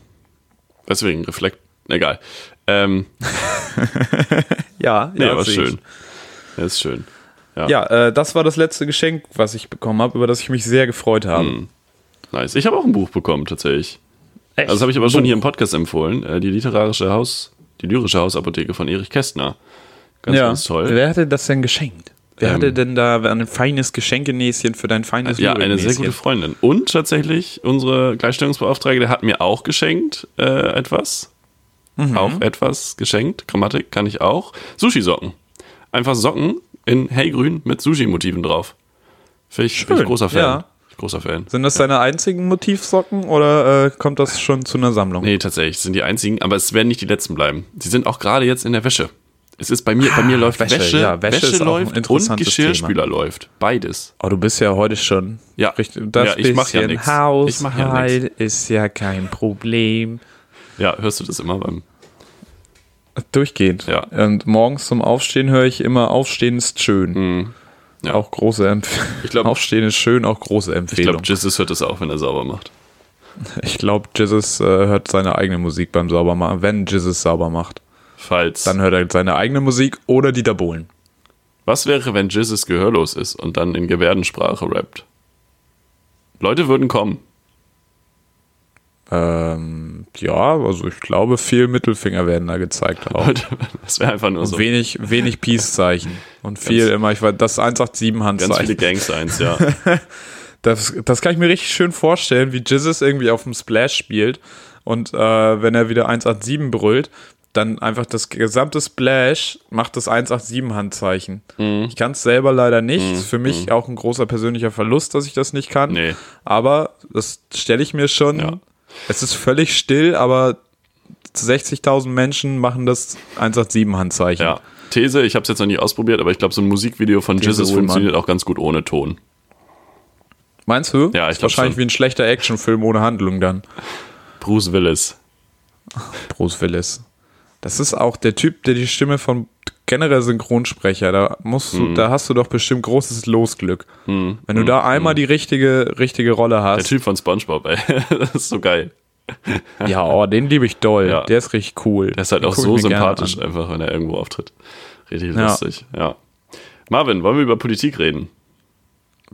Deswegen, Reflekt. Egal. Ähm, Ja, nee, aber sehe ich. schön. Ja, ist schön. Ja, äh, das war das letzte Geschenk, was ich bekommen habe, über das ich mich sehr gefreut habe. Hm. Nice. Ich habe auch ein Buch bekommen, tatsächlich. Echt? Also das habe ich aber schon hier im Podcast empfohlen. Äh, die literarische Haus, die lyrische Hausapotheke von Erich Kästner. Ganz, ja. ganz toll. Wer hatte das denn geschenkt? Wer Ähm, hatte denn da ein feines Geschenkenäschen für dein feines Ja, eine sehr gute Freundin. Und tatsächlich, unsere Gleichstellungsbeauftragte hat mir auch geschenkt äh, etwas. Auch etwas geschenkt. Grammatik kann ich auch. Sushi-Socken. Einfach Socken in hellgrün mit Sushi-Motiven drauf. Finde ich, find ich großer Fan. ja. Großer Fan. Sind das deine einzigen Motivsocken oder äh, kommt das schon zu einer Sammlung? Nee, tatsächlich, sind die einzigen, aber es werden nicht die letzten bleiben. Sie sind auch gerade jetzt in der Wäsche. Es ist bei mir, bei mir läuft Wäsche, Wäsche, Wäsche, ja, Wäsche ein läuft und Geschirrspüler läuft. Beides. Oh, du bist ja heute schon. Ja. Richtig, das Ja, ich mach ja bisschen nix. Ich mach ja Haushalt ist ja kein Problem. Ja, hörst du das immer beim. Durchgehend. Ja. Und morgens zum Aufstehen höre ich immer, Aufstehen ist schön. Ja. Auch große Empfehlung. Ich glaub- Aufstehen ist schön, auch große Ich Empfehlung. glaube, Jesus hört das auch, wenn er sauber macht. Ich glaube, Jesus äh, hört seine eigene Musik beim Saubermachen. Wenn Jesus sauber macht, Falls. dann hört er seine eigene Musik oder Dieter Bohlen. Was wäre, wenn Jesus gehörlos ist und dann in Gebärdensprache rappt? Leute würden kommen. Ähm, ja, also ich glaube, viel Mittelfinger werden da gezeigt auch. Leute, das wäre einfach nur so. Wenig, wenig Peace-Zeichen. Und viel Ganz- immer, ich weiß, das 187 Ganz viele. Gangsigns, ja. Das, das kann ich mir richtig schön vorstellen, wie Jesus irgendwie auf dem Splash spielt und äh, wenn er wieder 187 brüllt, dann einfach das gesamte Splash macht das 187-Handzeichen. Mhm. Ich kann es selber leider nicht. Ist für mich auch ein großer persönlicher Verlust, dass ich das nicht kann. Nee. Aber das stelle ich mir schon. Ja. Es ist völlig still, aber 60.000 Menschen machen das 187-Handzeichen. Ja. These, ich habe es jetzt noch nie ausprobiert, aber ich glaube, so ein Musikvideo von Jesus funktioniert auch ganz gut ohne Ton. Meinst du? Ja, ich Ist glaub Wahrscheinlich schon. wie ein schlechter Actionfilm ohne Handlung dann. Bruce Willis. Bruce Willis. Das ist auch der Typ, der die Stimme von generell Synchronsprecher, da musst Mhm. du, da hast du doch bestimmt großes Losglück. Wenn du da einmal die richtige, richtige Rolle Der hast. Typ von Spongebob, ey. Das ist so geil. Ja, oh, den liebe ich doll. Ja. Der ist richtig cool. Der ist halt Den auch so sympathisch, einfach, wenn er irgendwo auftritt. Richtig Ja. lustig, ja. Marvin, wollen wir über Politik reden?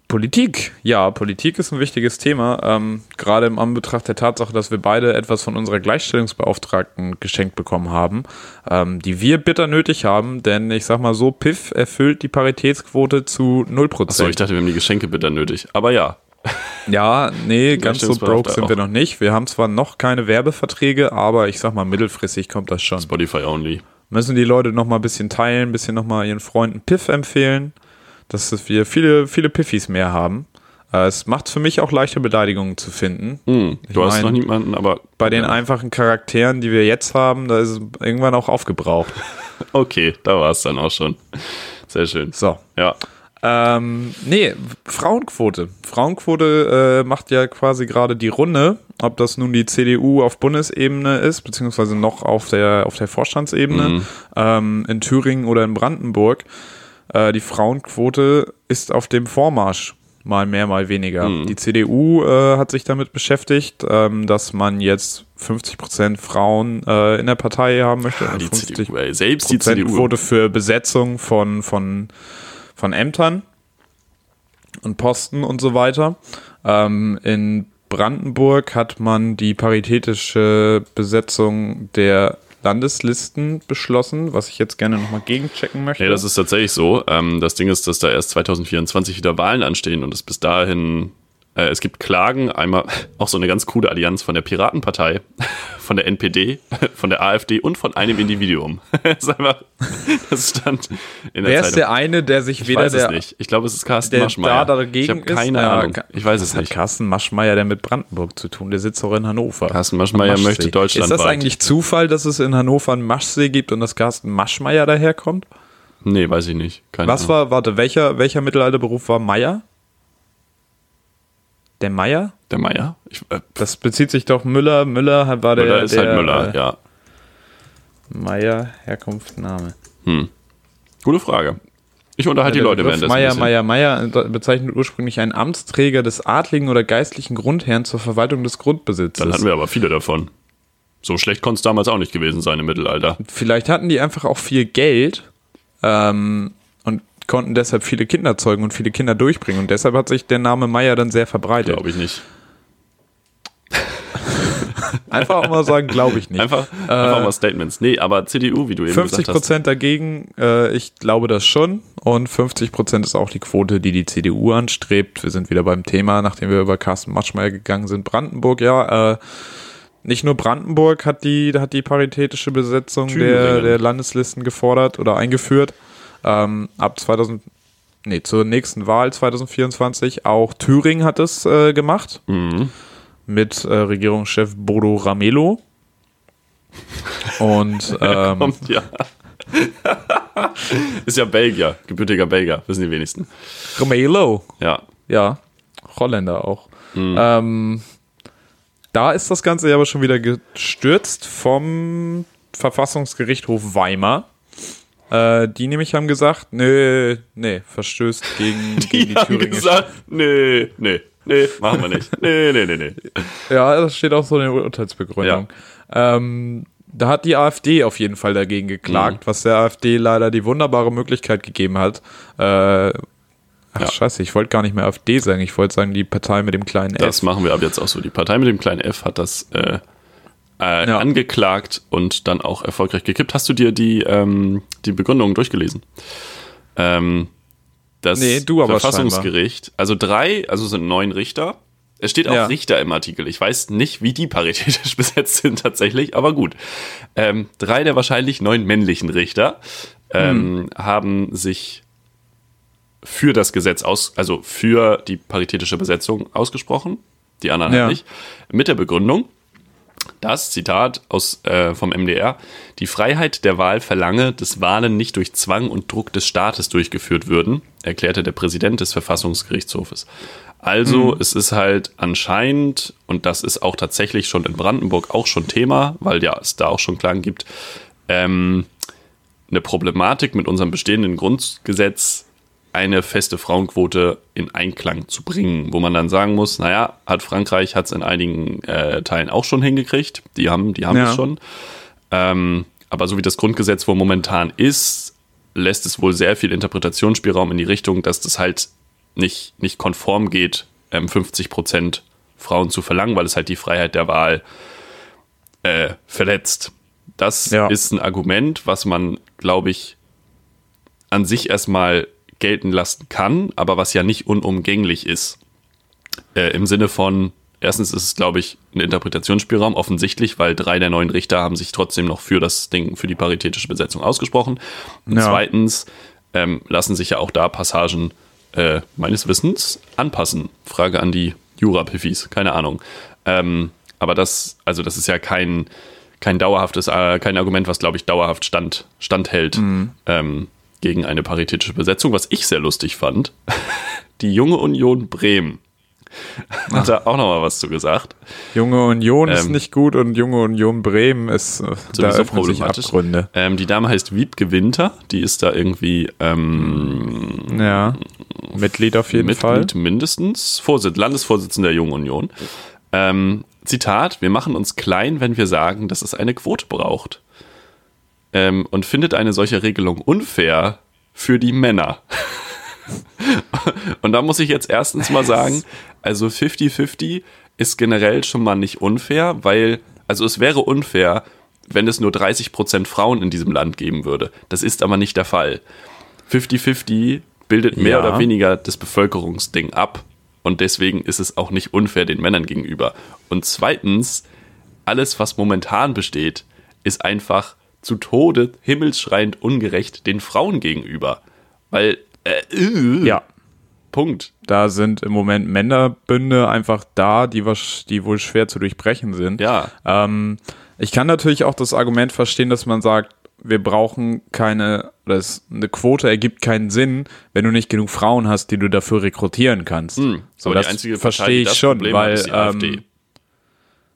Politik, ja, Politik ist ein wichtiges Thema. Ähm, gerade im Anbetracht der Tatsache, dass wir beide etwas von unserer Gleichstellungsbeauftragten geschenkt bekommen haben, ähm, die wir bitter nötig haben, denn ich sag mal so, PIF erfüllt die Paritätsquote zu 0%. So, ich dachte, wir haben die Geschenke bitter nötig. Aber ja, Ja, nee, ganz so broke sind wir noch nicht. Wir haben zwar noch keine Werbeverträge, aber ich sag mal, mittelfristig kommt das schon. Spotify only. Müssen die Leute noch mal ein bisschen teilen, ein bisschen noch mal ihren Freunden Piff empfehlen, dass wir viele, viele Piffis mehr haben. Äh, Es macht für mich auch leichte Beleidigungen zu finden. Ich du hast mein, noch niemanden, aber. Bei den ja. einfachen Charakteren, die wir jetzt haben, da ist es irgendwann auch aufgebraucht. Okay, da war es dann auch schon. Sehr schön. So. Ja. Ähm, nee, Frauenquote. Frauenquote äh, macht ja quasi gerade die Runde, ob das nun die CDU auf Bundesebene ist, beziehungsweise noch auf der, auf der Vorstandsebene, ähm, in Thüringen oder in Brandenburg. Äh, die Frauenquote ist auf dem Vormarsch. Mal mehr, mal weniger. Die CDU äh, hat sich damit beschäftigt, ähm, dass man jetzt 50% Frauen äh, in der Partei haben möchte. Die 50 CDU, ey. Selbst die CDU. Prozentquote für Besetzung von, von, von Ämtern und Posten und so weiter. Ähm, in Brandenburg hat man die paritätische Besetzung der Landeslisten beschlossen, was ich jetzt gerne nochmal gegenchecken möchte. Nee, das ist tatsächlich so. Ähm, das Ding ist, dass da erst 2024 wieder Wahlen anstehen und es bis dahin, äh, es gibt Klagen, einmal auch so eine ganz coole Allianz von der Piratenpartei, von der NPD, von der AfD und von einem Individuum. das ist einfach, das stand in der Wer ist Zeitung. der eine, der sich ich weder weiß es der, nicht. Ich glaube, es ist Carsten der Maschmeyer. da dagegen ich habe keine ist? Ja, Ahnung. Ich weiß es Was hat nicht. Carsten Maschmeyer denn mit Brandenburg zu tun? Der sitzt auch in Hannover. Carsten Maschmeyer möchte Deutschland Ist das eigentlich Zufall, dass es in Hannover einen Maschsee gibt und dass Carsten Maschmeyer daherkommt? Nee, weiß ich nicht. Keine Was Ahnung. war, warte, welcher, welcher Mittelalterberuf war Meier? Der Meier? Der Meier? Ich, äh, Das bezieht sich doch Müller. Müller war der. Müller ist der, halt Müller, äh, ja. Meier, Herkunft, Name. Gute Frage. Ich unterhalte die Leute währenddessen. Meier. Meier, Meier bezeichnet ursprünglich einen Amtsträger des adligen oder geistlichen Grundherrn zur Verwaltung des Grundbesitzes. Dann hatten wir aber viele davon. So schlecht konnte es damals auch nicht gewesen sein im Mittelalter. Vielleicht hatten die einfach auch viel Geld ähm, konnten deshalb viele Kinder zeugen und viele Kinder durchbringen. Und deshalb hat sich der Name Meier dann sehr verbreitet. Glaube ich nicht. Einfach auch mal sagen, glaube ich nicht. Einfach, einfach mal Statements. Nee, aber CDU, wie du eben 50 gesagt hast. Prozent dagegen, äh, ich glaube das schon. Und 50 Prozent ist auch die Quote, die die CDU anstrebt. Wir sind wieder beim Thema, nachdem wir über Carsten Matschmeier gegangen sind. Brandenburg, ja, äh, Nicht nur Brandenburg hat die, hat die paritätische Besetzung der, der Landeslisten gefordert oder eingeführt. Ähm, ab 2000, nee, zur nächsten Wahl 2024. Auch Thüringen hat es äh, gemacht. Mit äh, Regierungschef Bodo Ramelow. Und ähm, Kommt ja. ist ja Belgier, gebürtiger Belgier, wissen die wenigsten. Ramelow. Ja. Ja, Holländer auch. Mhm. Ähm, da ist das Ganze ja aber schon wieder gestürzt vom Verfassungsgerichtshof Weimar. Äh, die nämlich haben gesagt, nee, nee, verstößt gegen die, gegen Die haben thüringische. gesagt, nee, nee, nee, machen wir nicht. Nee, nee, nee, nee. Ja, das steht auch so in der Urteilsbegründung. Ähm, da hat die AfD auf jeden Fall dagegen geklagt, Mhm. was der AfD leider die wunderbare Möglichkeit gegeben hat. Äh, ach Ja. scheiße, ich wollte gar nicht mehr AfD sagen, ich wollte sagen die Partei mit dem kleinen Das F. machen wir ab jetzt auch so. Die Partei mit dem kleinen F hat das äh, äh, Ja. angeklagt und dann auch erfolgreich gekippt. Hast du dir die, ähm, die Begründung durchgelesen? Ähm, das Nee, du aber Verfassungsgericht, also drei, also sind neun Richter. Es steht auch Ja. Richter im Artikel. Ich weiß nicht, wie die paritätisch besetzt sind tatsächlich, aber gut. Ähm, drei der wahrscheinlich neun männlichen Richter ähm, haben sich für das Gesetz aus, also für die paritätische Besetzung ausgesprochen. Die anderen Ja. halt nicht. Mit der Begründung, dass, Zitat aus, äh, vom MDR, die Freiheit der Wahl verlange, dass Wahlen nicht durch Zwang und Druck des Staates durchgeführt würden, erklärte der Präsident des Verfassungsgerichtshofes. Also, es ist halt anscheinend, und das ist auch tatsächlich schon in Brandenburg auch schon Thema, weil ja es da auch schon Klagen gibt, ähm, eine Problematik mit unserem bestehenden Grundgesetz, eine feste Frauenquote in Einklang zu bringen, wo man dann sagen muss, naja, hat Frankreich hat es in einigen äh, Teilen auch schon hingekriegt, die haben, die haben Ja. es schon. Ähm, aber so wie das Grundgesetz wo momentan ist, lässt es wohl sehr viel Interpretationsspielraum in die Richtung, dass das halt nicht, nicht konform geht, ähm, 50 Prozent Frauen zu verlangen, weil es halt die Freiheit der Wahl äh, verletzt. Das Ja. ist ein Argument, was man, glaube ich, an sich erstmal gelten lassen kann, aber was ja nicht unumgänglich ist. Äh, Im Sinne von, erstens ist es, glaube ich, ein Interpretationsspielraum, offensichtlich, weil drei der neuen Richter haben sich trotzdem noch für das Ding, für die paritätische Besetzung ausgesprochen. Und Ja. zweitens ähm, lassen sich ja auch da Passagen äh, meines Wissens anpassen. Frage an die Jura-Piffis, keine Ahnung. Ähm, aber das, also das ist ja kein, kein dauerhaftes, äh, kein Argument, was, glaube ich, dauerhaft stand, standhält ähm, gegen eine paritätische Besetzung. Was ich sehr lustig fand, die Junge Union Bremen hat da auch noch mal was zu gesagt. Junge Union ist Ähm, nicht gut und Junge Union Bremen ist äh, da Sowieso problematisch. Abgründe. Ähm, die Dame heißt Wiebke Winter, die ist da irgendwie ähm, Ja. Mitglied auf jeden Mitglied Fall. mindestens, Vorsitz, Landesvorsitzender der Jungen Union. Ähm, Zitat, wir machen uns klein, wenn wir sagen, dass es eine Quote braucht. Ähm, und findet eine solche Regelung unfair für die Männer. und da muss ich jetzt erstens mal sagen, also 50-50 ist generell schon mal nicht unfair, weil, also es wäre unfair, wenn es nur 30% Frauen in diesem Land geben würde. Das ist aber nicht der Fall. 50-50 bildet mehr Ja. oder weniger das Bevölkerungsding ab. Und deswegen ist es auch nicht unfair den Männern gegenüber. Und zweitens, alles, was momentan besteht, ist einfach zu Tode himmelschreiend ungerecht den Frauen gegenüber. Weil, äh, äh, Ja. Punkt. Da sind im Moment Männerbünde einfach da, die, was, die wohl schwer zu durchbrechen sind. Ja. Ähm, ich kann natürlich auch das Argument verstehen, dass man sagt, wir brauchen keine, es, eine Quote ergibt keinen Sinn, wenn du nicht genug Frauen hast, die du dafür rekrutieren kannst. So, Hm. Aber das verstehe ich das schon, Problem weil ähm.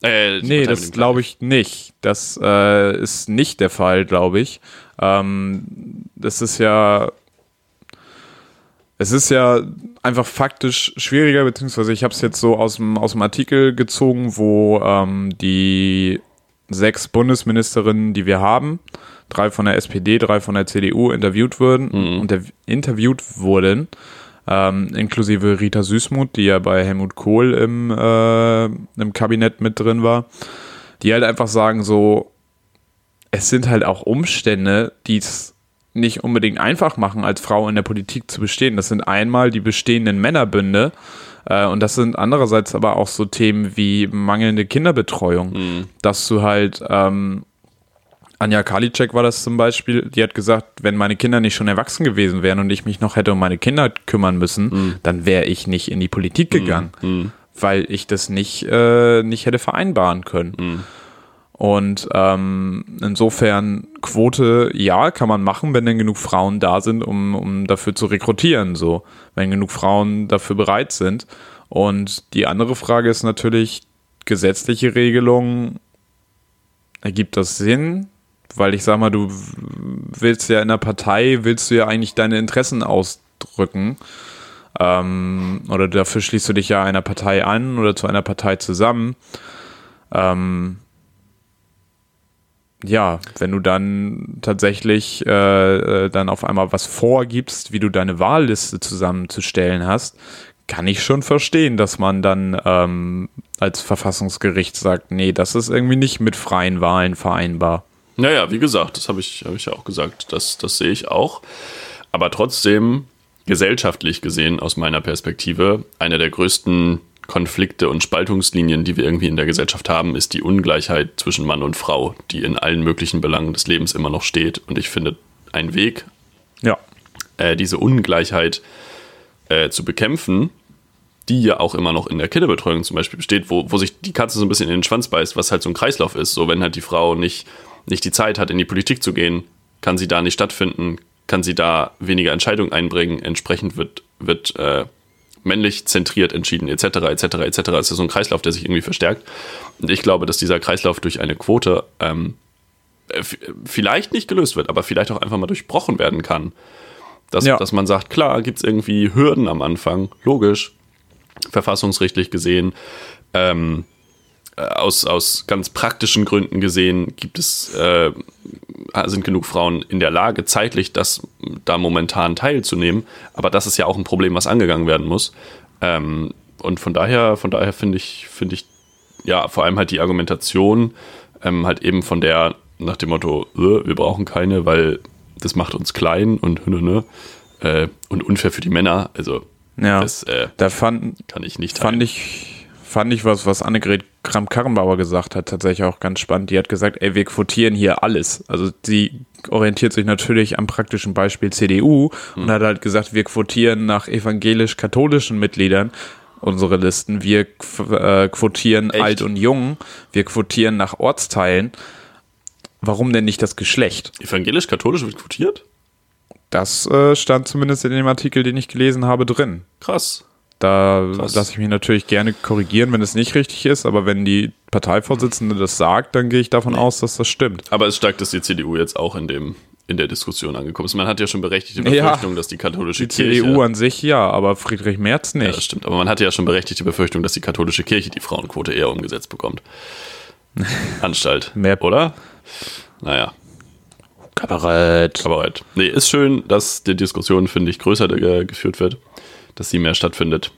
Äh, Nee, das glaube ich nicht. Das äh, ist nicht der Fall, glaube ich. Ähm, das ist ja. Es ist ja einfach faktisch schwieriger, beziehungsweise ich habe es jetzt so aus dem, aus dem Artikel gezogen, wo ähm, die sechs Bundesministerinnen, die wir haben, drei von der SPD, drei von der CDU interviewt wurden und der, interviewt wurden, ähm, inklusive Rita Süßmuth, die ja bei Helmut Kohl im, äh, im Kabinett mit drin war, die halt einfach sagen so, es sind halt auch Umstände, die es nicht unbedingt einfach machen, als Frau in der Politik zu bestehen. Das sind einmal die bestehenden Männerbünde äh, und das sind andererseits aber auch so Themen wie mangelnde Kinderbetreuung, Mhm. dass du halt ähm, Anja Karliczek war das zum Beispiel, die hat gesagt, wenn meine Kinder nicht schon erwachsen gewesen wären und ich mich noch hätte um meine Kinder kümmern müssen, Mhm. dann wäre ich nicht in die Politik gegangen, weil ich das nicht, äh, nicht hätte vereinbaren können. Mhm. Und ähm, insofern Quote, ja, kann man machen, wenn denn genug Frauen da sind, um, um dafür zu rekrutieren, so, wenn genug Frauen dafür bereit sind. Und die andere Frage ist natürlich, gesetzliche Regelungen, ergibt das Sinn? Weil ich sag mal, du willst ja in der Partei, willst du ja eigentlich deine Interessen ausdrücken. Ähm, oder dafür schließt du dich ja einer Partei an oder zu einer Partei zusammen. Ähm, ja, wenn du dann tatsächlich äh, äh, dann auf einmal was vorgibst, wie du deine Wahlliste zusammenzustellen hast, kann ich schon verstehen, dass man dann ähm, als Verfassungsgericht sagt, nee, das ist irgendwie nicht mit freien Wahlen vereinbar. Naja, wie gesagt, das habe ich, hab ich ja auch gesagt, das, das sehe ich auch. Aber trotzdem, gesellschaftlich gesehen, aus meiner Perspektive, einer der größten Konflikte und Spaltungslinien, die wir irgendwie in der Gesellschaft haben, ist die Ungleichheit zwischen Mann und Frau, die in allen möglichen Belangen des Lebens immer noch steht. Und ich finde, ein Weg, Ja. äh, diese Ungleichheit äh, zu bekämpfen, die ja auch immer noch in der Kinderbetreuung zum Beispiel besteht, wo, wo sich die Katze so ein bisschen in den Schwanz beißt, was halt so ein Kreislauf ist. So, wenn halt die Frau nicht, nicht die Zeit hat, in die Politik zu gehen, kann sie da nicht stattfinden, kann sie da weniger Entscheidungen einbringen, entsprechend wird, wird äh, männlich zentriert entschieden, etc., etc., etc. Es ist so ein Kreislauf, der sich irgendwie verstärkt. Und ich glaube, dass dieser Kreislauf durch eine Quote ähm, äh, vielleicht nicht gelöst wird, aber vielleicht auch einfach mal durchbrochen werden kann. Dass, Ja. dass man sagt, klar, gibt es irgendwie Hürden am Anfang, logisch, verfassungsrechtlich gesehen, ähm, äh, aus, aus ganz praktischen Gründen gesehen, gibt es, äh, sind genug Frauen in der Lage, zeitlich das da momentan teilzunehmen. Aber das ist ja auch ein Problem, was angegangen werden muss. Ähm, und von daher, von daher finde ich, finde ich, ja, vor allem halt die Argumentation, ähm, halt eben von der, nach dem Motto, äh, wir brauchen keine, weil das macht uns klein und ne, ne, äh, und unfair für die Männer. Also, Ja. das äh, Da fand, kann ich nicht teilen. fand ich, fand ich was, was Annegret Kramp-Karrenbauer gesagt hat, tatsächlich auch ganz spannend. Die hat gesagt, ey, wir quotieren hier alles. Also sie orientiert sich natürlich am praktischen Beispiel CDU und hat halt gesagt, wir quotieren nach evangelisch-katholischen Mitgliedern unsere Listen. Wir äh, quotieren Echt? alt und jung. Wir quotieren nach Ortsteilen. Warum denn nicht das Geschlecht? Evangelisch-katholisch wird quotiert? Das äh, stand zumindest in dem Artikel, den ich gelesen habe, drin. Krass. Da Krass. lasse ich mich natürlich gerne korrigieren, wenn es nicht richtig ist, aber wenn die Parteivorsitzende das sagt, dann gehe ich davon aus, dass das stimmt. Aber es ist stark, dass die CDU jetzt auch in, dem, in der Diskussion angekommen ist. Man hat ja schon berechtigte Ja. Befürchtung, dass die katholische Die Kirche. CDU an sich ja, aber Friedrich Merz ja, das nicht. stimmt. Aber man hatte ja schon berechtigte Befürchtung, dass die katholische Kirche die Frauenquote eher umgesetzt bekommt. Anstalt. Mehr- Oder? Naja, Kabarett. Kabarett. Nee, ist schön, dass die Diskussion, finde ich, größer geführt wird, dass sie mehr stattfindet.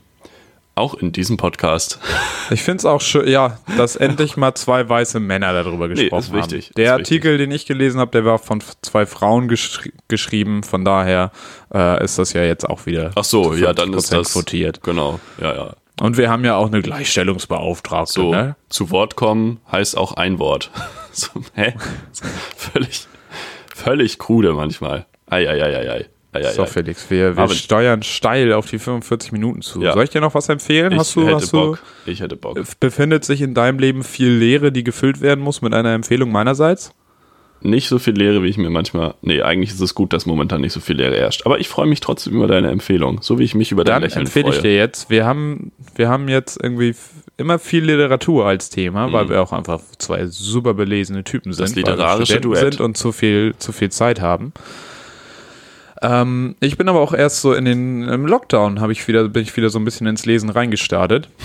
Auch in diesem Podcast. Ich finde es auch schön, ja, dass endlich mal zwei weiße Männer darüber Nee, gesprochen ist wichtig, haben. Der ist wichtig. Artikel, den ich gelesen habe, der war von zwei Frauen geschri geschrieben, von daher äh, ist das ja jetzt auch wieder Ach so, ja, dann 50% ist das. quotiert. Genau, ja, ja. Und wir haben ja auch eine Gleichstellungsbeauftragte, So, ne? zu Wort kommen heißt auch ein Wort. so, hä? völlig, völlig krude manchmal. Eieieiei. So, Felix, wir, wir steuern steil auf die 45 Minuten zu. Ja. Soll ich dir noch was empfehlen? Ich hast du, hätte hast Bock. Ich hätte Bock. du, befindet sich in deinem Leben viel Leere, die gefüllt werden muss mit einer Empfehlung meinerseits? Nicht so viel Leere, wie ich mir manchmal. Nee, eigentlich ist es gut, dass momentan nicht so viel Leere herrscht. Aber ich freue mich trotzdem über deine Empfehlung. So wie ich mich über dein Dann Lächeln empfehle ich freue. dir jetzt, wir haben, wir haben jetzt irgendwie immer viel Literatur als Thema, weil wir auch einfach zwei super belesene Typen sind, Mhm. Das literarische Duett. sind und zu viel, zu viel Zeit haben. Ähm, ich bin aber auch erst so in den im Lockdown habe ich wieder bin ich wieder so ein bisschen ins Lesen reingestartet.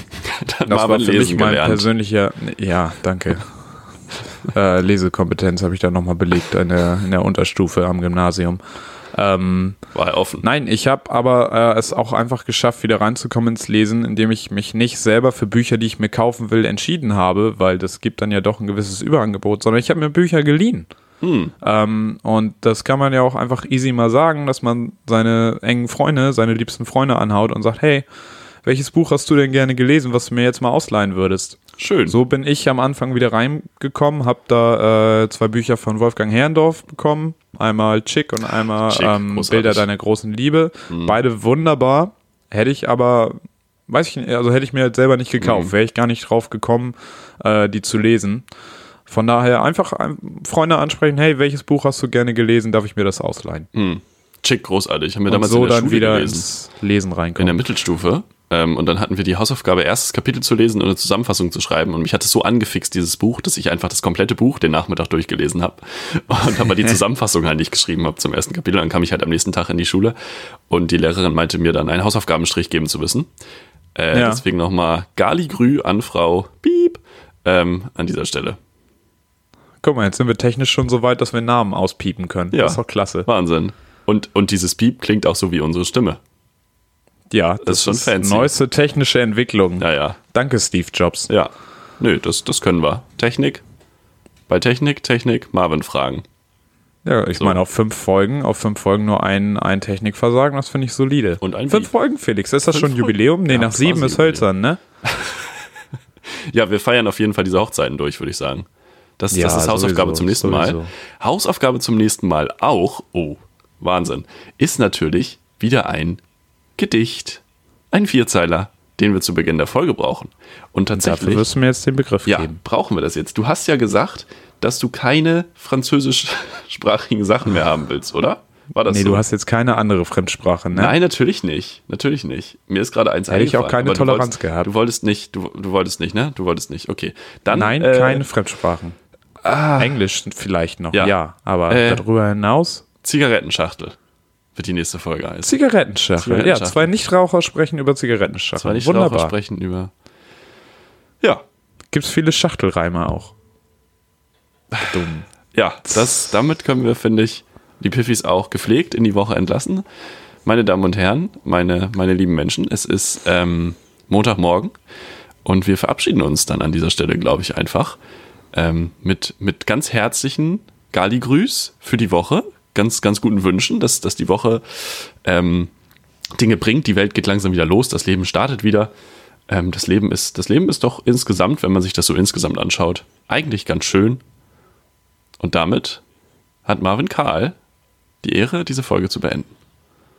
Das war was für mich lesen mein gelernt. persönlicher, ja, danke. äh, Lesekompetenz habe ich dann nochmal belegt in der, in der Unterstufe am Gymnasium. Ähm, War offen. nein, ich habe aber äh, es auch einfach geschafft, wieder reinzukommen ins Lesen, indem ich mich nicht selber für Bücher, die ich mir kaufen will, entschieden habe, weil das gibt dann ja doch ein gewisses Überangebot, sondern ich habe mir Bücher geliehen. Ähm, und das kann man ja auch einfach easy mal sagen, dass man seine engen Freunde, seine liebsten Freunde anhaut und sagt, hey, welches Buch hast du denn gerne gelesen, was du mir jetzt mal ausleihen würdest? Schön. So bin ich am Anfang wieder reingekommen, habe da äh, zwei Bücher von Wolfgang Herrndorf bekommen. Einmal Chick und einmal Chick, ähm. Bilder deiner großen Liebe. Beide wunderbar. Hätte ich aber, weiß ich nicht, also hätte ich mir halt selber nicht gekauft. Wäre ich gar nicht drauf gekommen, äh, die zu lesen. Von daher einfach Freunde ansprechen, hey, welches Buch hast du gerne gelesen, darf ich mir das ausleihen? Chick, großartig. Haben wir Und damals so in der dann Schule wieder gelesen. ins Lesen in der reinkommen. Mittelstufe. Ähm, und dann hatten wir die Hausaufgabe, erstes Kapitel zu lesen und eine Zusammenfassung zu schreiben. Und mich hat es so angefixt, dieses Buch, dass ich einfach das komplette Buch den Nachmittag durchgelesen habe. Und aber die Zusammenfassung halt nicht geschrieben habe zum ersten Kapitel. Dann kam ich halt am nächsten Tag in die Schule und die Lehrerin meinte mir dann einen Hausaufgabenstrich geben zu müssen. Äh, Ja. Deswegen nochmal Galigrü an Frau Piep ähm, an dieser Stelle. Guck mal, jetzt sind wir technisch schon so weit, dass wir Namen auspiepen können. Ja. Das ist doch klasse. Wahnsinn. Und, und dieses Piep klingt auch so wie unsere Stimme. Ja, das, ist schon ist fancy. neueste technische Entwicklung. Ja, ja. Danke, Steve Jobs. Ja. Nö, das, das können wir. Technik. Bei Technik, Technik, Marvin fragen. Ja, ich So. meine, auf fünf Folgen, auf fünf Folgen nur ein, ein Technikversagen, das finde ich solide. Und ein Fünf Beat. Folgen, Felix, ist das Fünf schon Jubiläum? Nee, Ja, nach sieben ist hölzern, ne? Ja, wir feiern auf jeden Fall diese Hochzeiten durch, würde ich sagen. Das, Ja, das ist Hausaufgabe sowieso, zum nächsten sowieso. Mal. Hausaufgabe zum nächsten Mal auch, oh, Wahnsinn, ist natürlich wieder ein Gedicht. Ein Vierzeiler, den wir zu Beginn der Folge brauchen. Und Dafür tatsächlich, wirst du mir jetzt den Begriff ja, geben. brauchen wir das jetzt. Du hast ja gesagt, dass du keine französischsprachigen Sachen mehr haben willst, oder? War das Nee, so? du hast jetzt keine andere Fremdsprache, ne? Nein, natürlich nicht. Natürlich nicht. Mir ist gerade eins Hätte ich auch eingefallen, keine Toleranz wolltest, gehabt. Du wolltest nicht, du, du wolltest nicht, ne? Du wolltest nicht. Okay. Dann, Nein, äh, keine Fremdsprachen. Englisch vielleicht noch, Ja. ja, aber Äh. darüber hinaus Zigarettenschachtel wird die nächste Folge heißen. Zigarettenschachtel. Ja, Zigarettenschachtel. zwei Nichtraucher sprechen über Zigarettenschachtel. Zwar nicht Wunderbar. Sprechen über. Ja, Gibt es viele Schachtelreime auch. Dumm. ja, das, damit können wir, finde ich, die Piffis auch gepflegt in die Woche entlassen. Meine Damen und Herren, meine, meine lieben Menschen, es ist ähm, Montagmorgen und wir verabschieden uns dann an dieser Stelle, glaube ich, einfach ähm, mit, mit ganz herzlichen Gali-Grüß für die Woche, ganz, ganz guten Wünschen, dass, dass die Woche ähm, Dinge bringt. Die Welt geht langsam wieder los, das Leben startet wieder. Ähm, das, Leben ist, das Leben ist doch insgesamt, wenn man sich das so insgesamt anschaut, eigentlich ganz schön. Und damit hat Marvin Karl die Ehre, diese Folge zu beenden.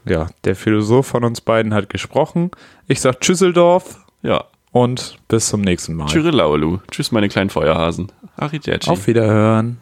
Ja, der Philosoph von uns beiden hat gesprochen. Ich sag Tschüsseldorf Ja, und bis zum nächsten Mal. Tschüss, Laulu. Tschüss, meine kleinen Feuerhasen. Arrivederci. Auf Wiederhören.